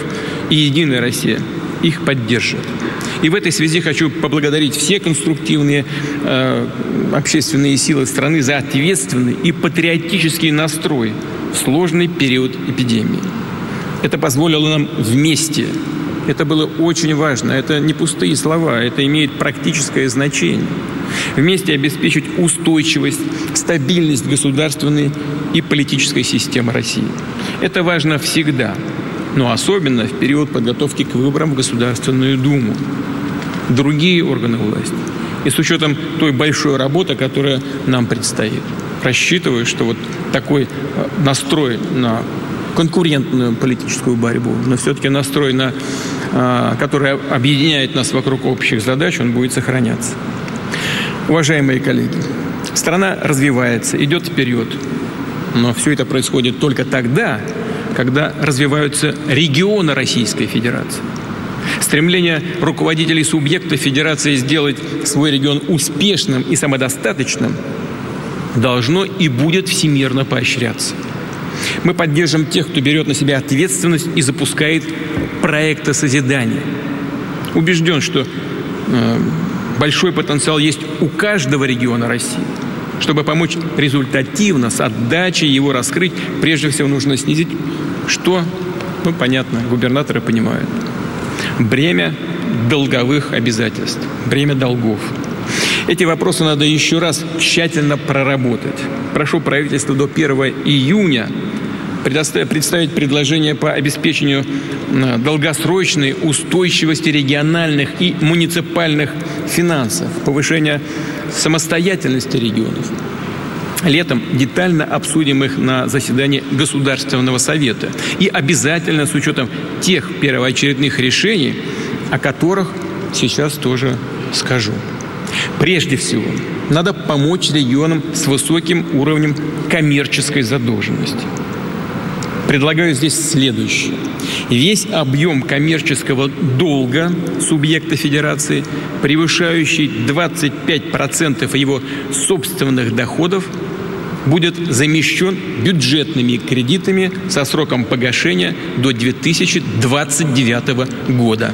и «Единая Россия» их поддержат. И в этой связи хочу поблагодарить все конструктивные э, общественные силы страны за ответственный и патриотический настрой в сложный период эпидемии. Это позволило нам вместе. Это было очень важно. Это не пустые слова, это имеет практическое значение. Вместе обеспечить устойчивость, стабильность государственной и политической системы России. Это важно всегда, но особенно в период подготовки к выборам в Государственную Думу, другие органы власти. И с учетом той большой работы, которая нам предстоит. Рассчитываю, что вот такой э, настрой на конкурентную политическую борьбу, но все-таки настрой, на, а, который объединяет нас вокруг общих задач, он будет сохраняться. Уважаемые коллеги, страна развивается, идет вперед, но все это происходит только тогда, когда развиваются регионы Российской Федерации. Стремление руководителей субъекта Федерации сделать свой регион успешным и самодостаточным должно и будет всемирно поощряться. Мы поддержим тех, кто берет на себя ответственность и запускает проекты созидания. Убежден, что э, большой потенциал есть у каждого региона России. Чтобы помочь результативно, с отдачей его раскрыть, прежде всего нужно снизить, что, ну, понятно, губернаторы понимают. Бремя долговых обязательств, бремя долгов. Эти вопросы надо еще раз тщательно проработать. Прошу правительство до 1 июня представить предложение по обеспечению долгосрочной устойчивости региональных и муниципальных финансов, повышения самостоятельности регионов. Летом детально обсудим их на заседании Государственного совета. И обязательно с учетом тех первоочередных решений, о которых сейчас тоже скажу. Прежде всего, надо помочь регионам с высоким уровнем коммерческой задолженности. Предлагаю здесь следующее. Весь объем коммерческого долга субъекта федерации, превышающий 25% его собственных доходов, будет замещен бюджетными кредитами со сроком погашения до 2029 года.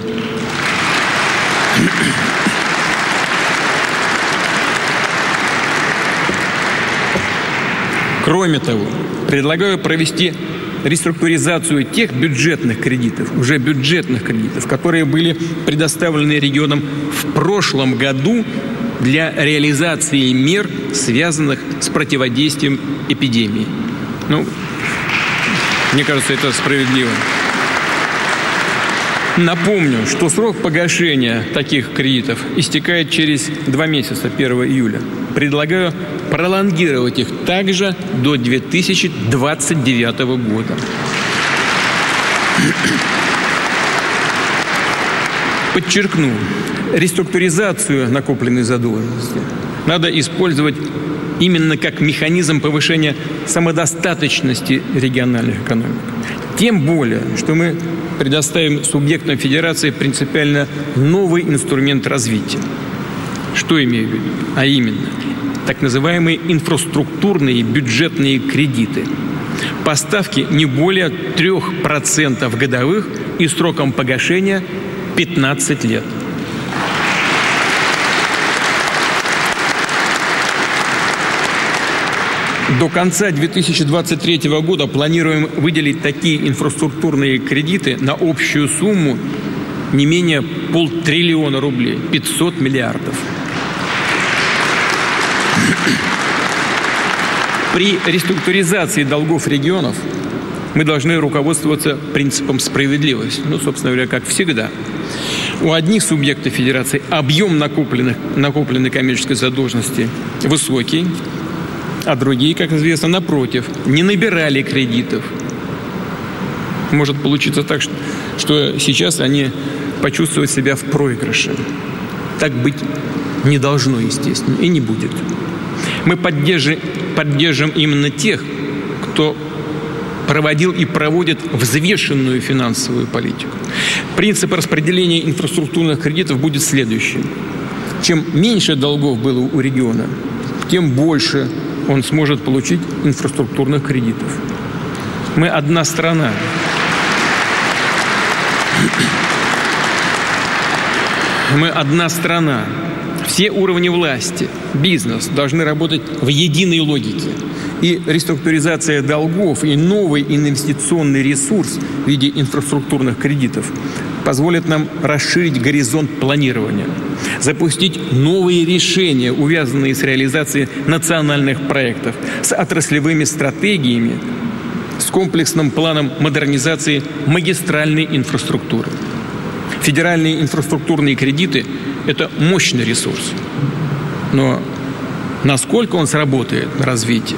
Кроме того, предлагаю провести реструктуризацию тех бюджетных кредитов, уже бюджетных кредитов, которые были предоставлены регионам в прошлом году для реализации мер, связанных с противодействием эпидемии. Ну, мне кажется, это справедливо. Напомню, что срок погашения таких кредитов истекает через два месяца, 1 июля. Предлагаю пролонгировать их также до 2029 года. Подчеркну, реструктуризацию накопленной задолженности надо использовать именно как механизм повышения самодостаточности региональных экономик. Тем более, что мы предоставим субъектам федерации принципиально новый инструмент развития. Что имею в виду? А именно, так называемые инфраструктурные бюджетные кредиты. Поставки не более 3% годовых и сроком погашения 15 лет. До конца 2023 года планируем выделить такие инфраструктурные кредиты на общую сумму не менее полтриллиона рублей, 500 миллиардов. При реструктуризации долгов регионов мы должны руководствоваться принципом справедливости. Ну, собственно говоря, как всегда. У одних субъектов федерации объем накопленных, накопленной коммерческой задолженности высокий, а другие, как известно, напротив, не набирали кредитов. Может получиться так, что, сейчас они почувствуют себя в проигрыше. Так быть не должно, естественно, и не будет. Мы поддержим, поддержим именно тех, кто проводил и проводит взвешенную финансовую политику. Принцип распределения инфраструктурных кредитов будет следующим. Чем меньше долгов было у региона, тем больше он сможет получить инфраструктурных кредитов. Мы одна страна. Мы одна страна. Все уровни власти, бизнес должны работать в единой логике. И реструктуризация долгов и новый инвестиционный ресурс в виде инфраструктурных кредитов позволит нам расширить горизонт планирования, запустить новые решения, увязанные с реализацией национальных проектов, с отраслевыми стратегиями, с комплексным планом модернизации магистральной инфраструктуры. Федеральные инфраструктурные кредиты – это мощный ресурс. Но насколько он сработает на развитие,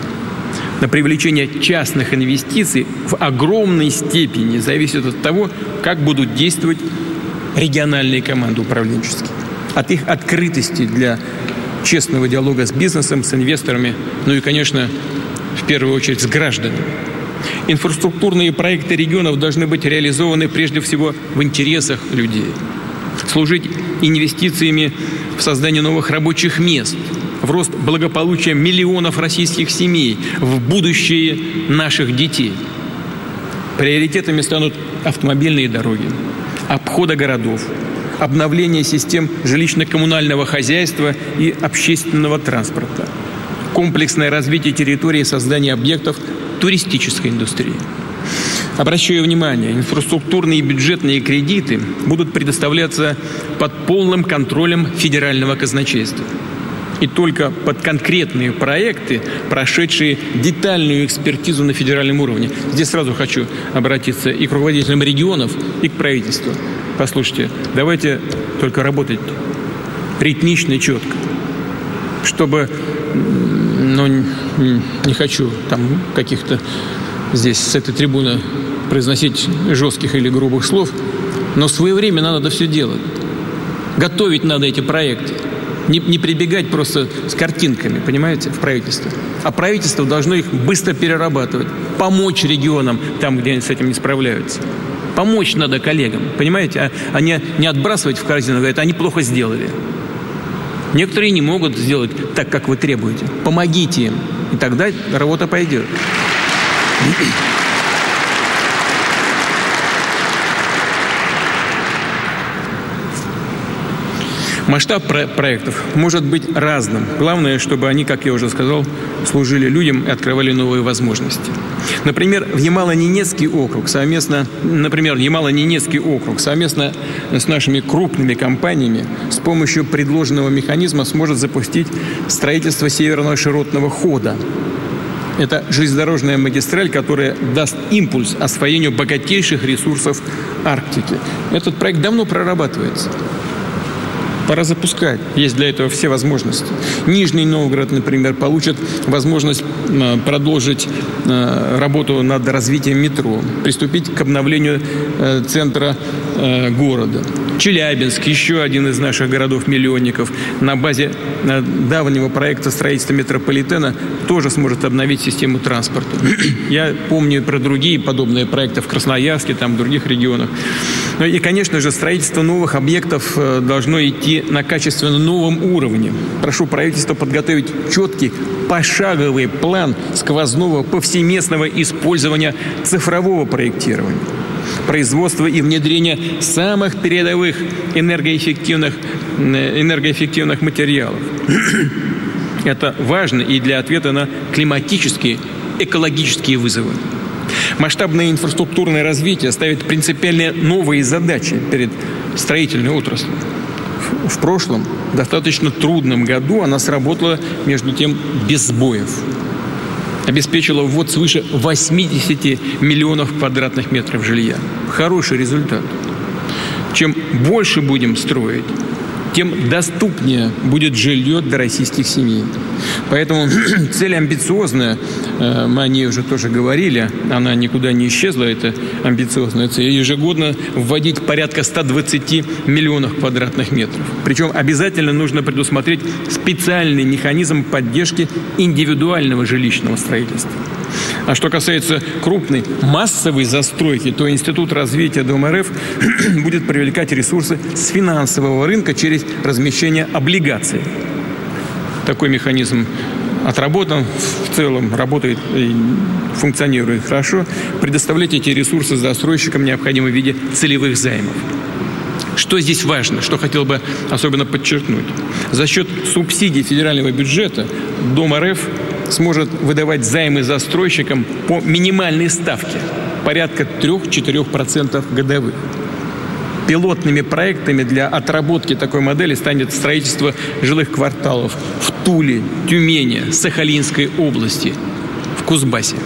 на привлечение частных инвестиций в огромной степени зависит от того, как будут действовать региональные команды управленческие. От их открытости для честного диалога с бизнесом, с инвесторами, ну и, конечно, в первую очередь с гражданами. Инфраструктурные проекты регионов должны быть реализованы прежде всего в интересах людей, служить инвестициями в создание новых рабочих мест, в рост благополучия миллионов российских семей, в будущее наших детей. Приоритетами станут автомобильные дороги, обхода городов, обновление систем жилищно-коммунального хозяйства и общественного транспорта, комплексное развитие территории и создание объектов туристической индустрии. Обращаю внимание, инфраструктурные и бюджетные кредиты будут предоставляться под полным контролем федерального казначейства. И только под конкретные проекты, прошедшие детальную экспертизу на федеральном уровне. Здесь сразу хочу обратиться и к руководителям регионов, и к правительству. Послушайте, давайте только работать ритмично и четко, чтобы но не хочу там каких-то здесь с этой трибуны произносить жестких или грубых слов, но своевременно надо все делать. Готовить надо эти проекты. Не, не прибегать просто с картинками, понимаете, в правительство. А правительство должно их быстро перерабатывать, помочь регионам там, где они с этим не справляются. Помочь надо коллегам, понимаете, а, а не, не отбрасывать в корзину, говорят, они плохо сделали. Некоторые не могут сделать так, как вы требуете. Помогите им, и тогда работа пойдет. Масштаб про- проектов может быть разным. Главное, чтобы они, как я уже сказал, служили людям и открывали новые возможности. Например, в Ямало-Ненецкий округ совместно, например, Ямало-Ненецкий округ совместно с нашими крупными компаниями с помощью предложенного механизма сможет запустить строительство северного широтного хода. Это железнодорожная магистраль, которая даст импульс освоению богатейших ресурсов Арктики. Этот проект давно прорабатывается. Пора запускать. Есть для этого все возможности. Нижний Новгород, например, получит возможность э, продолжить э, работу над развитием метро, приступить к обновлению э, центра города. Челябинск, еще один из наших городов-миллионников, на базе давнего проекта строительства метрополитена тоже сможет обновить систему транспорта. Я помню про другие подобные проекты в Красноярске, там в других регионах. Ну и, конечно же, строительство новых объектов должно идти на качественно новом уровне. Прошу правительство подготовить четкий пошаговый план сквозного повсеместного использования цифрового проектирования производства и внедрения самых передовых энергоэффективных, энергоэффективных материалов. Это важно и для ответа на климатические, экологические вызовы. Масштабное инфраструктурное развитие ставит принципиально новые задачи перед строительной отраслью в прошлом, достаточно трудном году, она сработала, между тем, без сбоев. Обеспечила ввод свыше 80 миллионов квадратных метров жилья. Хороший результат. Чем больше будем строить, тем доступнее будет жилье для российских семей. Поэтому цель амбициозная, э, мы о ней уже тоже говорили, она никуда не исчезла, это амбициозная цель. Ежегодно вводить порядка 120 миллионов квадратных метров. Причем обязательно нужно предусмотреть специальный механизм поддержки индивидуального жилищного строительства. А что касается крупной массовой застройки, то Институт развития Дом РФ будет привлекать ресурсы с финансового рынка через размещение облигаций. Такой механизм отработан в целом, работает и функционирует хорошо. Предоставлять эти ресурсы застройщикам необходимо в виде целевых займов. Что здесь важно, что хотел бы особенно подчеркнуть? За счет субсидий федерального бюджета Дом РФ сможет выдавать займы застройщикам по минимальной ставке порядка 3-4% годовых. Пилотными проектами для отработки такой модели станет строительство жилых кварталов в Туле, Тюмени, Сахалинской области, в Кузбассе.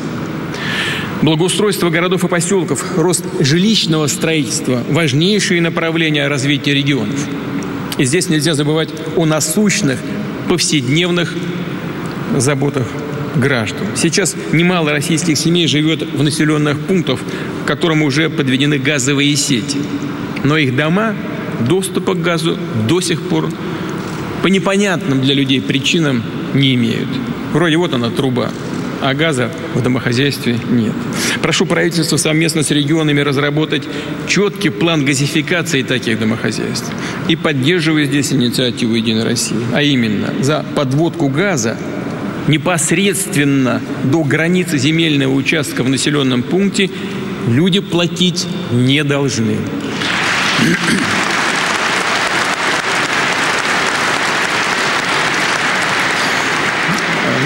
Благоустройство городов и поселков, рост жилищного строительства – важнейшие направления развития регионов. И здесь нельзя забывать о насущных, повседневных заботах граждан. Сейчас немало российских семей живет в населенных пунктах, к которым уже подведены газовые сети. Но их дома доступа к газу до сих пор по непонятным для людей причинам не имеют. Вроде вот она труба, а газа в домохозяйстве нет. Прошу правительства совместно с регионами разработать четкий план газификации таких домохозяйств. И поддерживаю здесь инициативу «Единой России». А именно, за подводку газа непосредственно до границы земельного участка в населенном пункте люди платить не должны.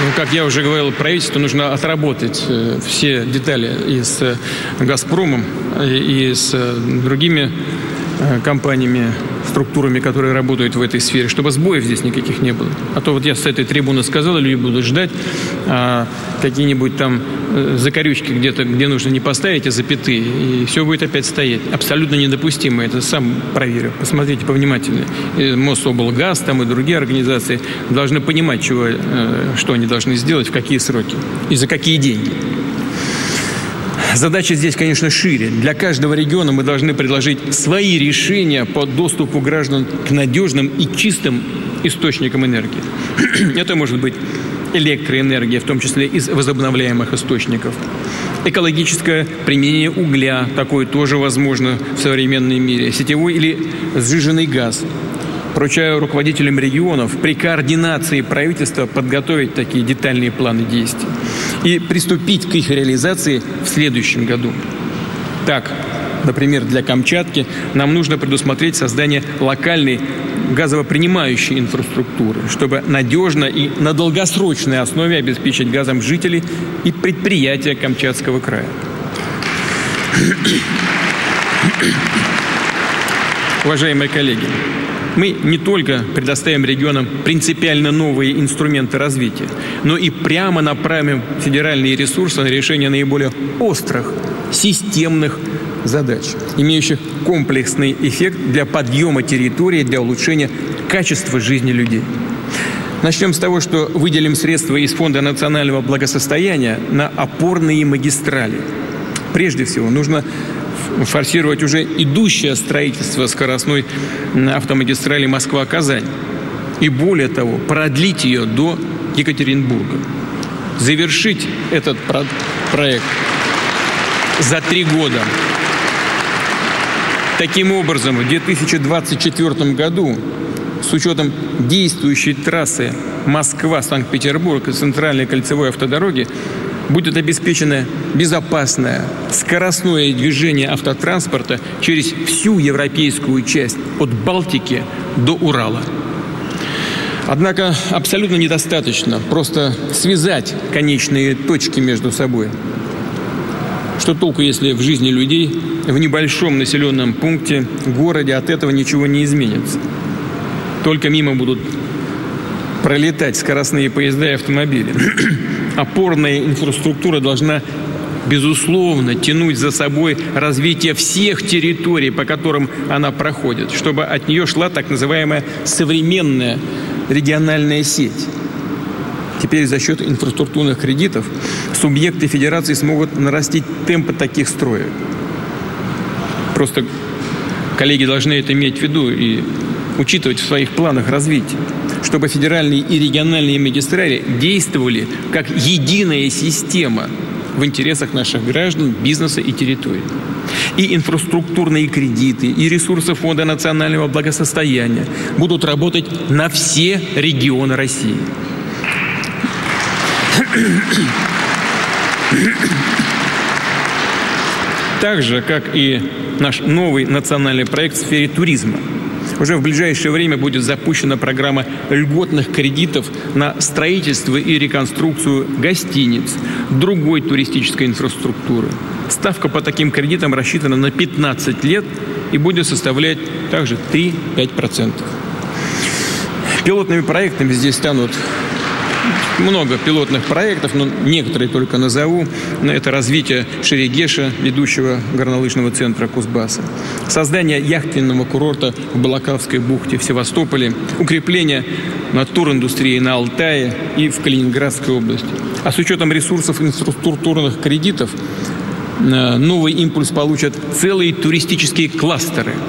Ну, как я уже говорил, правительству нужно отработать э, все детали и с э, «Газпромом», и с э, другими компаниями структурами, которые работают в этой сфере, чтобы сбоев здесь никаких не было. А то вот я с этой трибуны сказал, люди будут ждать, а какие-нибудь там э, закорючки где-то, где нужно не поставить, а запятые, и все будет опять стоять. Абсолютно недопустимо. Это сам проверю. Посмотрите повнимательнее. И Мособлгаз там и другие организации должны понимать, чего, э, что они должны сделать, в какие сроки и за какие деньги. Задача здесь, конечно, шире. Для каждого региона мы должны предложить свои решения по доступу граждан к надежным и чистым источникам энергии. Это может быть электроэнергия, в том числе из возобновляемых источников. Экологическое применение угля, такое тоже возможно в современном мире. Сетевой или сжиженный газ. Поручаю руководителям регионов при координации правительства подготовить такие детальные планы действий и приступить к их реализации в следующем году. Так, например, для Камчатки нам нужно предусмотреть создание локальной газовопринимающей инфраструктуры, чтобы надежно и на долгосрочной основе обеспечить газом жителей и предприятия Камчатского края. Уважаемые коллеги, мы не только предоставим регионам принципиально новые инструменты развития, но и прямо направим федеральные ресурсы на решение наиболее острых, системных задач, имеющих комплексный эффект для подъема территории, для улучшения качества жизни людей. Начнем с того, что выделим средства из Фонда национального благосостояния на опорные магистрали. Прежде всего, нужно форсировать уже идущее строительство скоростной автомагистрали Москва-Казань. И более того, продлить ее до Екатеринбурга. Завершить этот проект за три года. Таким образом, в 2024 году с учетом действующей трассы Москва-Санкт-Петербург и центральной кольцевой автодороги будет обеспечено безопасное скоростное движение автотранспорта через всю европейскую часть от Балтики до Урала. Однако абсолютно недостаточно просто связать конечные точки между собой. Что толку, если в жизни людей в небольшом населенном пункте, городе от этого ничего не изменится? Только мимо будут пролетать скоростные поезда и автомобили. Опорная инфраструктура должна безусловно, тянуть за собой развитие всех территорий, по которым она проходит, чтобы от нее шла так называемая современная региональная сеть. Теперь за счет инфраструктурных кредитов субъекты федерации смогут нарастить темпы таких строек. Просто коллеги должны это иметь в виду и учитывать в своих планах развития, чтобы федеральные и региональные магистрали действовали как единая система в интересах наших граждан, бизнеса и территорий. И инфраструктурные кредиты, и ресурсы Фонда национального благосостояния будут работать на все регионы России. Так же, как и наш новый национальный проект в сфере туризма. Уже в ближайшее время будет запущена программа льготных кредитов на строительство и реконструкцию гостиниц, другой туристической инфраструктуры. Ставка по таким кредитам рассчитана на 15 лет и будет составлять также 3-5%. Пилотными проектами здесь станут много пилотных проектов, но некоторые только назову. Это развитие Шерегеша, ведущего горнолыжного центра Кузбасса. Создание яхтенного курорта в Балаковской бухте в Севастополе. Укрепление туриндустрии на Алтае и в Калининградской области. А с учетом ресурсов инфраструктурных кредитов э, новый импульс получат целые туристические кластеры –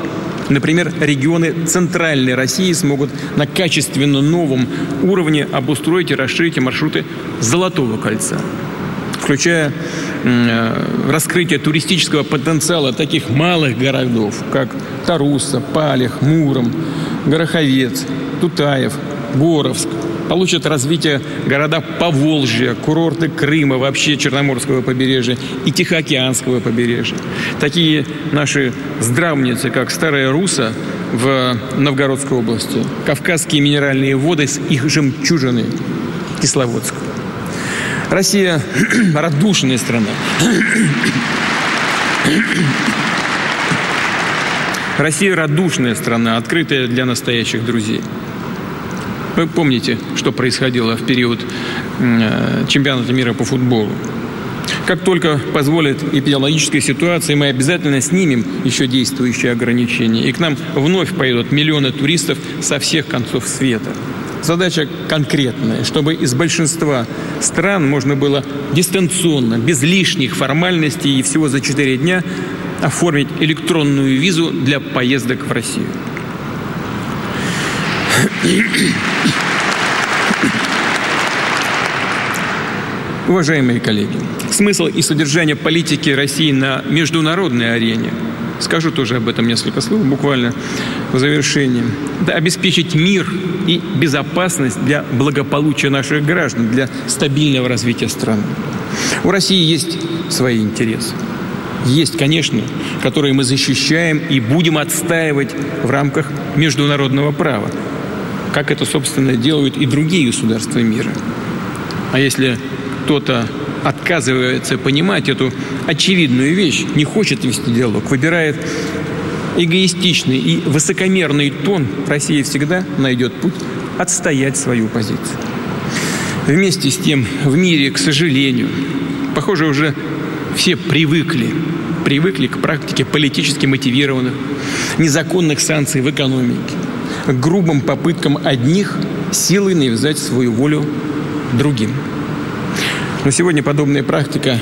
Например, регионы Центральной России смогут на качественно новом уровне обустроить и расширить маршруты Золотого кольца включая э, раскрытие туристического потенциала таких малых городов, как Таруса, Палех, Муром, Гороховец, Тутаев, Боровск, получат развитие города Поволжья, курорты Крыма, вообще Черноморского побережья и Тихоокеанского побережья. Такие наши здравницы, как Старая Руса в Новгородской области, Кавказские минеральные воды с их жемчужины Кисловодск. Россия радушная страна. Россия радушная страна, открытая для настоящих друзей. Вы помните, что происходило в период э, чемпионата мира по футболу. Как только позволит эпидемиологическая ситуация, мы обязательно снимем еще действующие ограничения. И к нам вновь поедут миллионы туристов со всех концов света. Задача конкретная, чтобы из большинства стран можно было дистанционно, без лишних формальностей и всего за 4 дня оформить электронную визу для поездок в Россию. Уважаемые коллеги, смысл и содержание политики России на международной арене скажу тоже об этом несколько слов, буквально в завершении. Это обеспечить мир и безопасность для благополучия наших граждан, для стабильного развития страны. У России есть свои интересы. Есть, конечно, которые мы защищаем и будем отстаивать в рамках международного права, как это, собственно, делают и другие государства мира. А если кто-то отказывается понимать эту очевидную вещь, не хочет вести диалог, выбирает эгоистичный и высокомерный тон, Россия всегда найдет путь отстоять свою позицию. Вместе с тем в мире, к сожалению, похоже, уже все привыкли, привыкли к практике политически мотивированных, незаконных санкций в экономике, к грубым попыткам одних силой навязать свою волю другим. Но сегодня подобная практика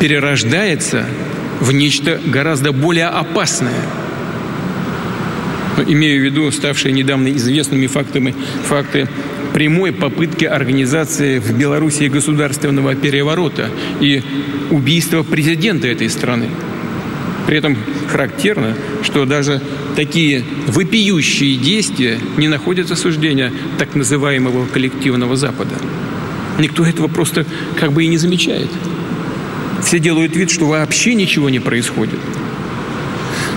перерождается в нечто гораздо более опасное. Но имею в виду ставшие недавно известными фактами, факты прямой попытки организации в Белоруссии государственного переворота и убийства президента этой страны. При этом характерно, что даже такие вопиющие действия не находят осуждения так называемого коллективного Запада. Никто этого просто как бы и не замечает. Все делают вид, что вообще ничего не происходит.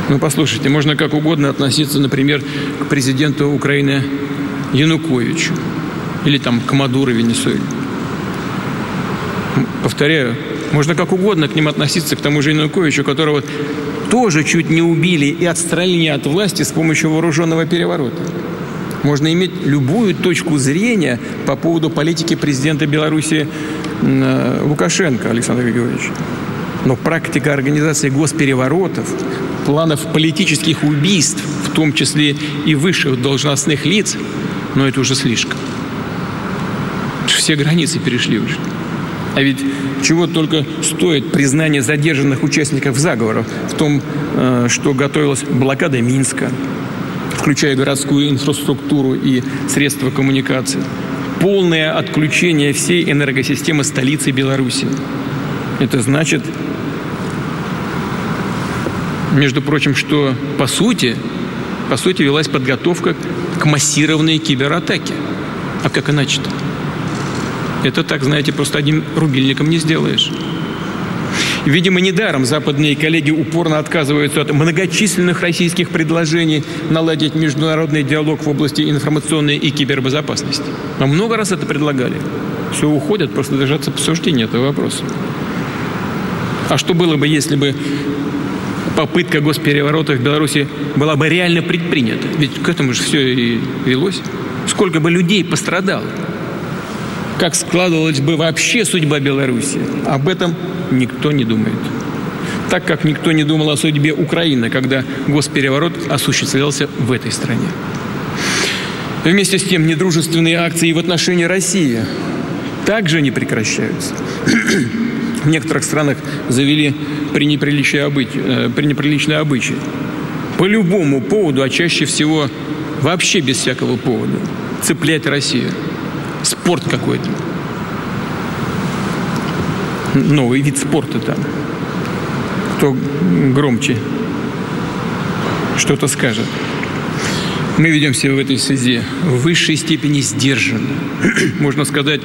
Ну, послушайте, можно как угодно относиться, например, к президенту Украины Януковичу или там к Мадуро Венесуэле. Повторяю, можно как угодно к ним относиться, к тому же Януковичу, которого тоже чуть не убили и отстранили от власти с помощью вооруженного переворота. Можно иметь любую точку зрения по поводу политики президента Беларуси э, Лукашенко Александр Григорьевич. Но практика организации госпереворотов, планов политических убийств, в том числе и высших должностных лиц, но это уже слишком. Все границы перешли уже. А ведь чего только стоит признание задержанных участников заговора в том, э, что готовилась блокада Минска, включая городскую инфраструктуру и средства коммуникации. Полное отключение всей энергосистемы столицы Беларуси. Это значит, между прочим, что по сути, по сути велась подготовка к массированной кибератаке. А как иначе-то? Это так, знаете, просто одним рубильником не сделаешь. Видимо, недаром западные коллеги упорно отказываются от многочисленных российских предложений наладить международный диалог в области информационной и кибербезопасности. Мы много раз это предлагали. Все уходят, просто дождаться обсуждения этого вопроса. А что было бы, если бы попытка госпереворота в Беларуси была бы реально предпринята? Ведь к этому же все и велось. Сколько бы людей пострадало? Как складывалась бы вообще судьба Беларуси? Об этом никто не думает. Так как никто не думал о судьбе Украины, когда госпереворот осуществлялся в этой стране. Вместе с тем, недружественные акции в отношении России также не прекращаются. В некоторых странах завели э, пренеприличные обычаи. По любому поводу, а чаще всего вообще без всякого повода, цеплять Россию. Спорт какой-то новый вид спорта там. Кто громче что-то скажет. Мы ведем себя в этой связи в высшей степени сдержанно. Можно сказать,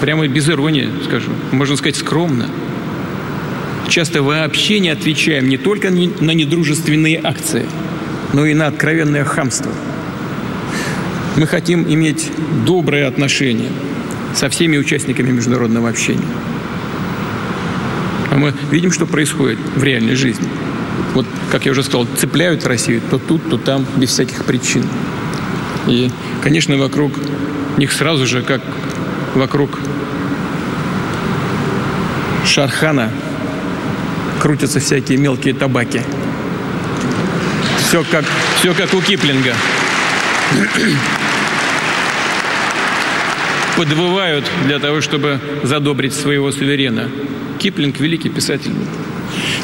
прямо без иронии скажу, можно сказать скромно. Часто вообще не отвечаем не только на недружественные акции, но и на откровенное хамство. Мы хотим иметь добрые отношения со всеми участниками международного общения. А мы видим, что происходит в реальной жизни. Вот, как я уже сказал, цепляют Россию то тут, то там, без всяких причин. И, конечно, вокруг них сразу же, как вокруг Шархана, крутятся всякие мелкие табаки. Все как, все как у Киплинга. Подвывают для того, чтобы задобрить своего суверена. Киплинг – великий писатель.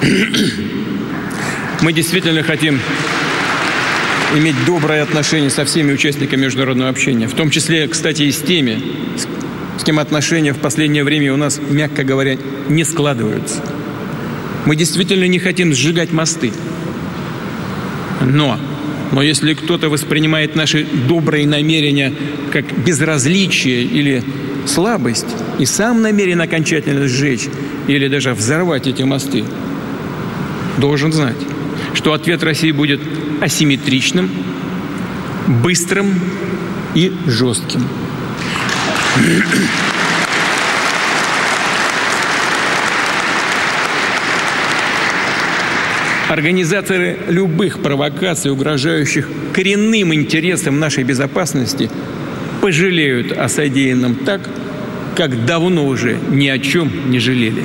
Мы действительно хотим иметь доброе отношение со всеми участниками международного общения, в том числе, кстати, и с теми, с кем отношения в последнее время у нас, мягко говоря, не складываются. Мы действительно не хотим сжигать мосты. Но, но если кто-то воспринимает наши добрые намерения как безразличие или слабость и сам намерен окончательно сжечь или даже взорвать эти мосты, должен знать, что ответ России будет асимметричным, быстрым и жестким. Организаторы любых провокаций, угрожающих коренным интересам нашей безопасности, пожалеют о содеянном так, как давно уже ни о чем не жалели.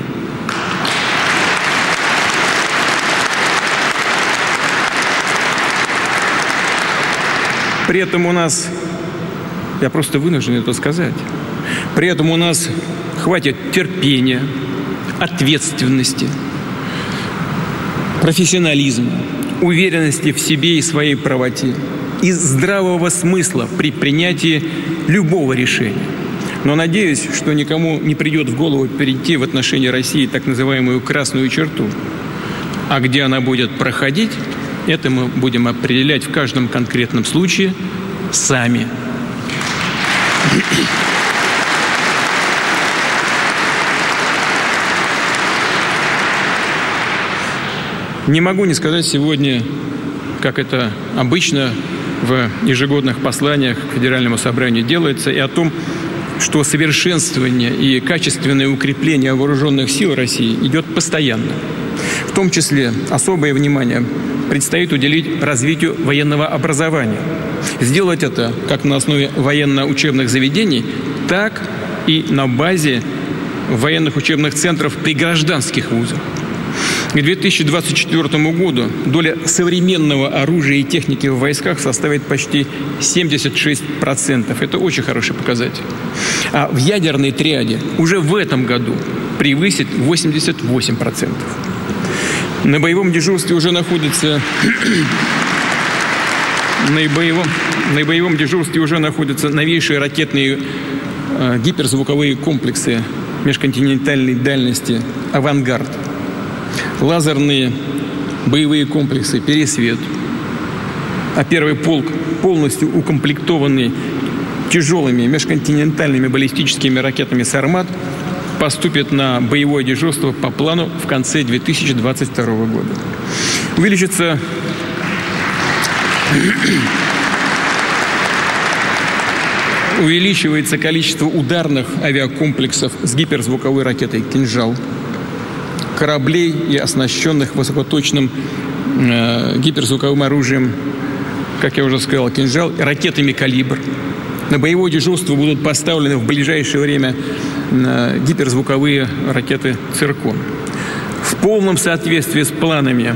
При этом у нас, я просто вынужден это сказать, при этом у нас хватит терпения, ответственности, профессионализма, уверенности в себе и своей правоте и здравого смысла при принятии любого решения. Но надеюсь, что никому не придет в голову перейти в отношении России так называемую красную черту. А где она будет проходить, это мы будем определять в каждом конкретном случае сами. Не могу не сказать сегодня, как это обычно в ежегодных посланиях к Федеральному собранию делается, и о том, что совершенствование и качественное укрепление вооруженных сил России идет постоянно. В том числе особое внимание предстоит уделить развитию военного образования. Сделать это как на основе военно-учебных заведений, так и на базе военных учебных центров при гражданских вузах. К 2024 году доля современного оружия и техники в войсках составит почти 76%. Это очень хороший показатель. А в ядерной триаде уже в этом году превысит 88%. На боевом дежурстве уже находится на боевом, на боевом дежурстве уже находятся новейшие ракетные э, гиперзвуковые комплексы межконтинентальной дальности «Авангард», лазерные боевые комплексы «Пересвет», а первый полк полностью укомплектованный тяжелыми межконтинентальными баллистическими ракетами «Сармат» поступит на боевое дежурство по плану в конце 2022 года. Увеличится увеличивается количество ударных авиакомплексов с гиперзвуковой ракетой «Кинжал», кораблей и оснащенных высокоточным э, гиперзвуковым оружием, как я уже сказал, «Кинжал», ракетами «Калибр». На боевое дежурство будут поставлены в ближайшее время э, гиперзвуковые ракеты «Циркон». В полном соответствии с планами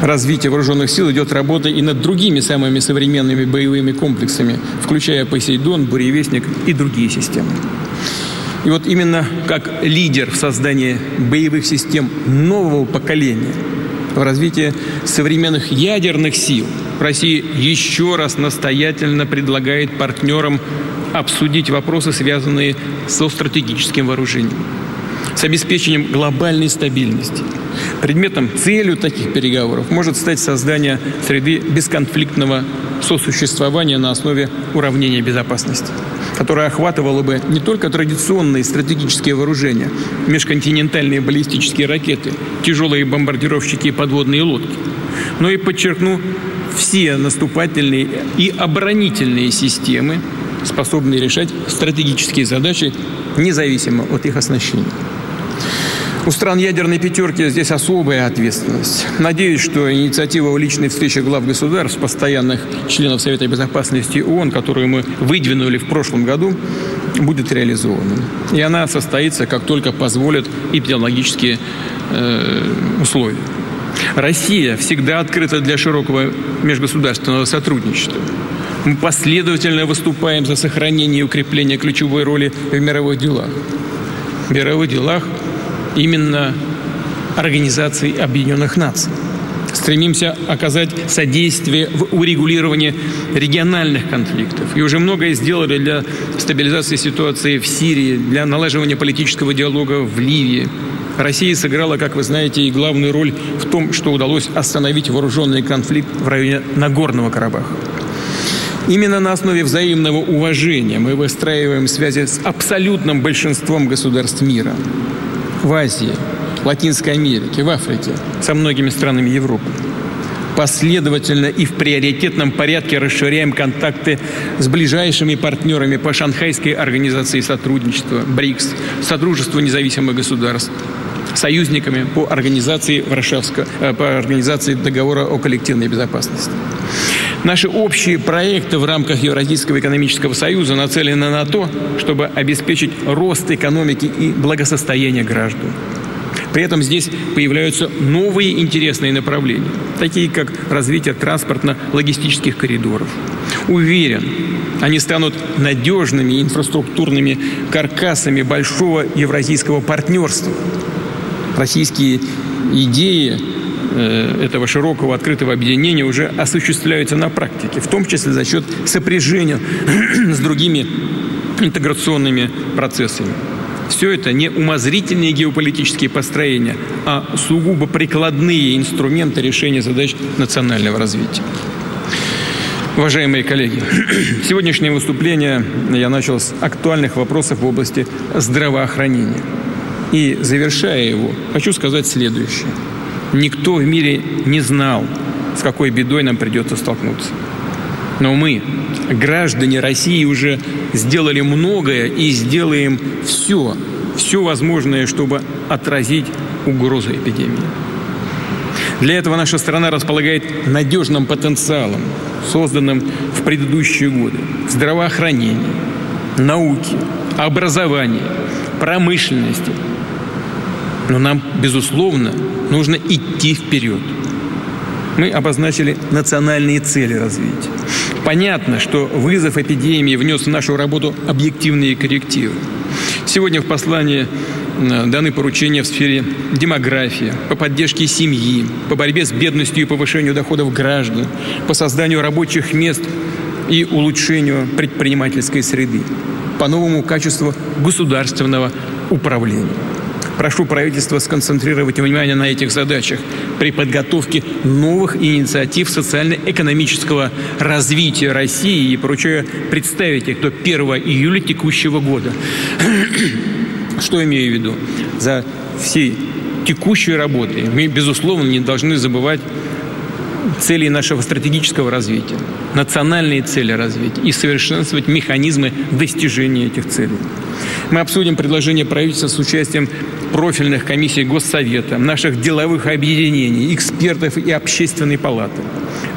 развития вооруженных сил идет работа и над другими самыми современными боевыми комплексами, включая «Посейдон», «Буревестник» и другие системы. И вот именно как лидер в создании боевых систем нового поколения в развитии современных ядерных сил Россия еще раз настоятельно предлагает партнерам обсудить вопросы, связанные со стратегическим вооружением, с обеспечением глобальной стабильности. Предметом, целью таких переговоров может стать создание среды бесконфликтного сосуществования на основе уравнения безопасности, которая охватывала бы не только традиционные стратегические вооружения, межконтинентальные баллистические ракеты, тяжелые бомбардировщики и подводные лодки, но и, подчеркну, все наступательные и оборонительные системы, способные решать стратегические задачи независимо от их оснащения. У стран ядерной пятерки здесь особая ответственность. Надеюсь, что инициатива о личной встрече глав государств, постоянных членов Совета Безопасности ООН, которую мы выдвинули в прошлом году, будет реализована. И она состоится, как только позволят эпидемиологические э, условия. Россия всегда открыта для широкого межгосударственного сотрудничества. Мы последовательно выступаем за сохранение и укрепление ключевой роли в мировых делах. В мировых делах именно Организации Объединенных Наций. Стремимся оказать содействие в урегулировании региональных конфликтов. И уже многое сделали для стабилизации ситуации в Сирии, для налаживания политического диалога в Ливии. Россия сыграла, как вы знаете, и главную роль в том, что удалось остановить вооруженный конфликт в районе Нагорного Карабаха. Именно на основе взаимного уважения мы выстраиваем связи с абсолютным большинством государств мира. В Азии, Латинской Америке, в Африке, со многими странами Европы. Последовательно и в приоритетном порядке расширяем контакты с ближайшими партнерами по Шанхайской организации сотрудничества, БРИКС, Содружество независимых государств, союзниками по организации, Варшавского, э, по организации договора о коллективной безопасности. Наши общие проекты в рамках Евразийского экономического союза нацелены на то, чтобы обеспечить рост экономики и благосостояние граждан. При этом здесь появляются новые интересные направления, такие как развитие транспортно-логистических коридоров. Уверен, они станут надежными инфраструктурными каркасами большого евразийского партнерства. Российские идеи этого широкого открытого объединения уже осуществляются на практике, в том числе за счет сопряжения с другими интеграционными процессами. Все это не умозрительные геополитические построения, а сугубо прикладные инструменты решения задач национального развития. Уважаемые коллеги, сегодняшнее выступление я начал с актуальных вопросов в области здравоохранения. И завершая его, хочу сказать следующее – Никто в мире не знал, с какой бедой нам придется столкнуться. Но мы, граждане России, уже сделали многое и сделаем все, все возможное, чтобы отразить угрозу эпидемии. Для этого наша страна располагает надежным потенциалом, созданным в предыдущие годы в здравоохранении, науке, промышленности. Но нам, безусловно, нужно идти вперед. Мы обозначили национальные цели развития. Понятно, что вызов эпидемии внес в нашу работу объективные коррективы. Сегодня в послании даны поручения в сфере демографии, по поддержке семьи, по борьбе с бедностью и повышению доходов граждан, по созданию рабочих мест и улучшению предпринимательской среды, по новому качеству государственного управления. Прошу правительство сконцентрировать внимание на этих задачах при подготовке новых инициатив социально-экономического развития России и поручаю представить их до 1 июля текущего года. Что имею в виду? За всей текущей работой мы, безусловно, не должны забывать цели нашего стратегического развития, национальные цели развития и совершенствовать механизмы достижения этих целей. Мы обсудим предложение правительства с участием профильных комиссий Госсовета, наших деловых объединений, экспертов и общественной палаты.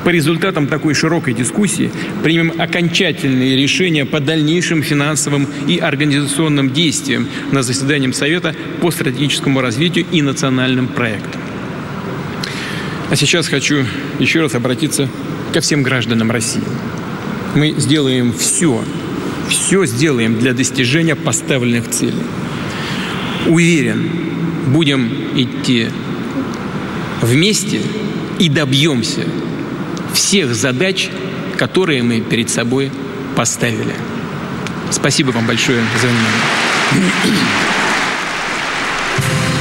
По результатам такой широкой дискуссии примем окончательные решения по дальнейшим финансовым и организационным действиям на заседании Совета по стратегическому развитию и национальным проектам. А сейчас хочу еще раз обратиться ко всем гражданам России. Мы сделаем все, все сделаем для достижения поставленных целей. Уверен, будем идти вместе и добьемся всех задач, которые мы перед собой поставили. Спасибо вам большое за внимание.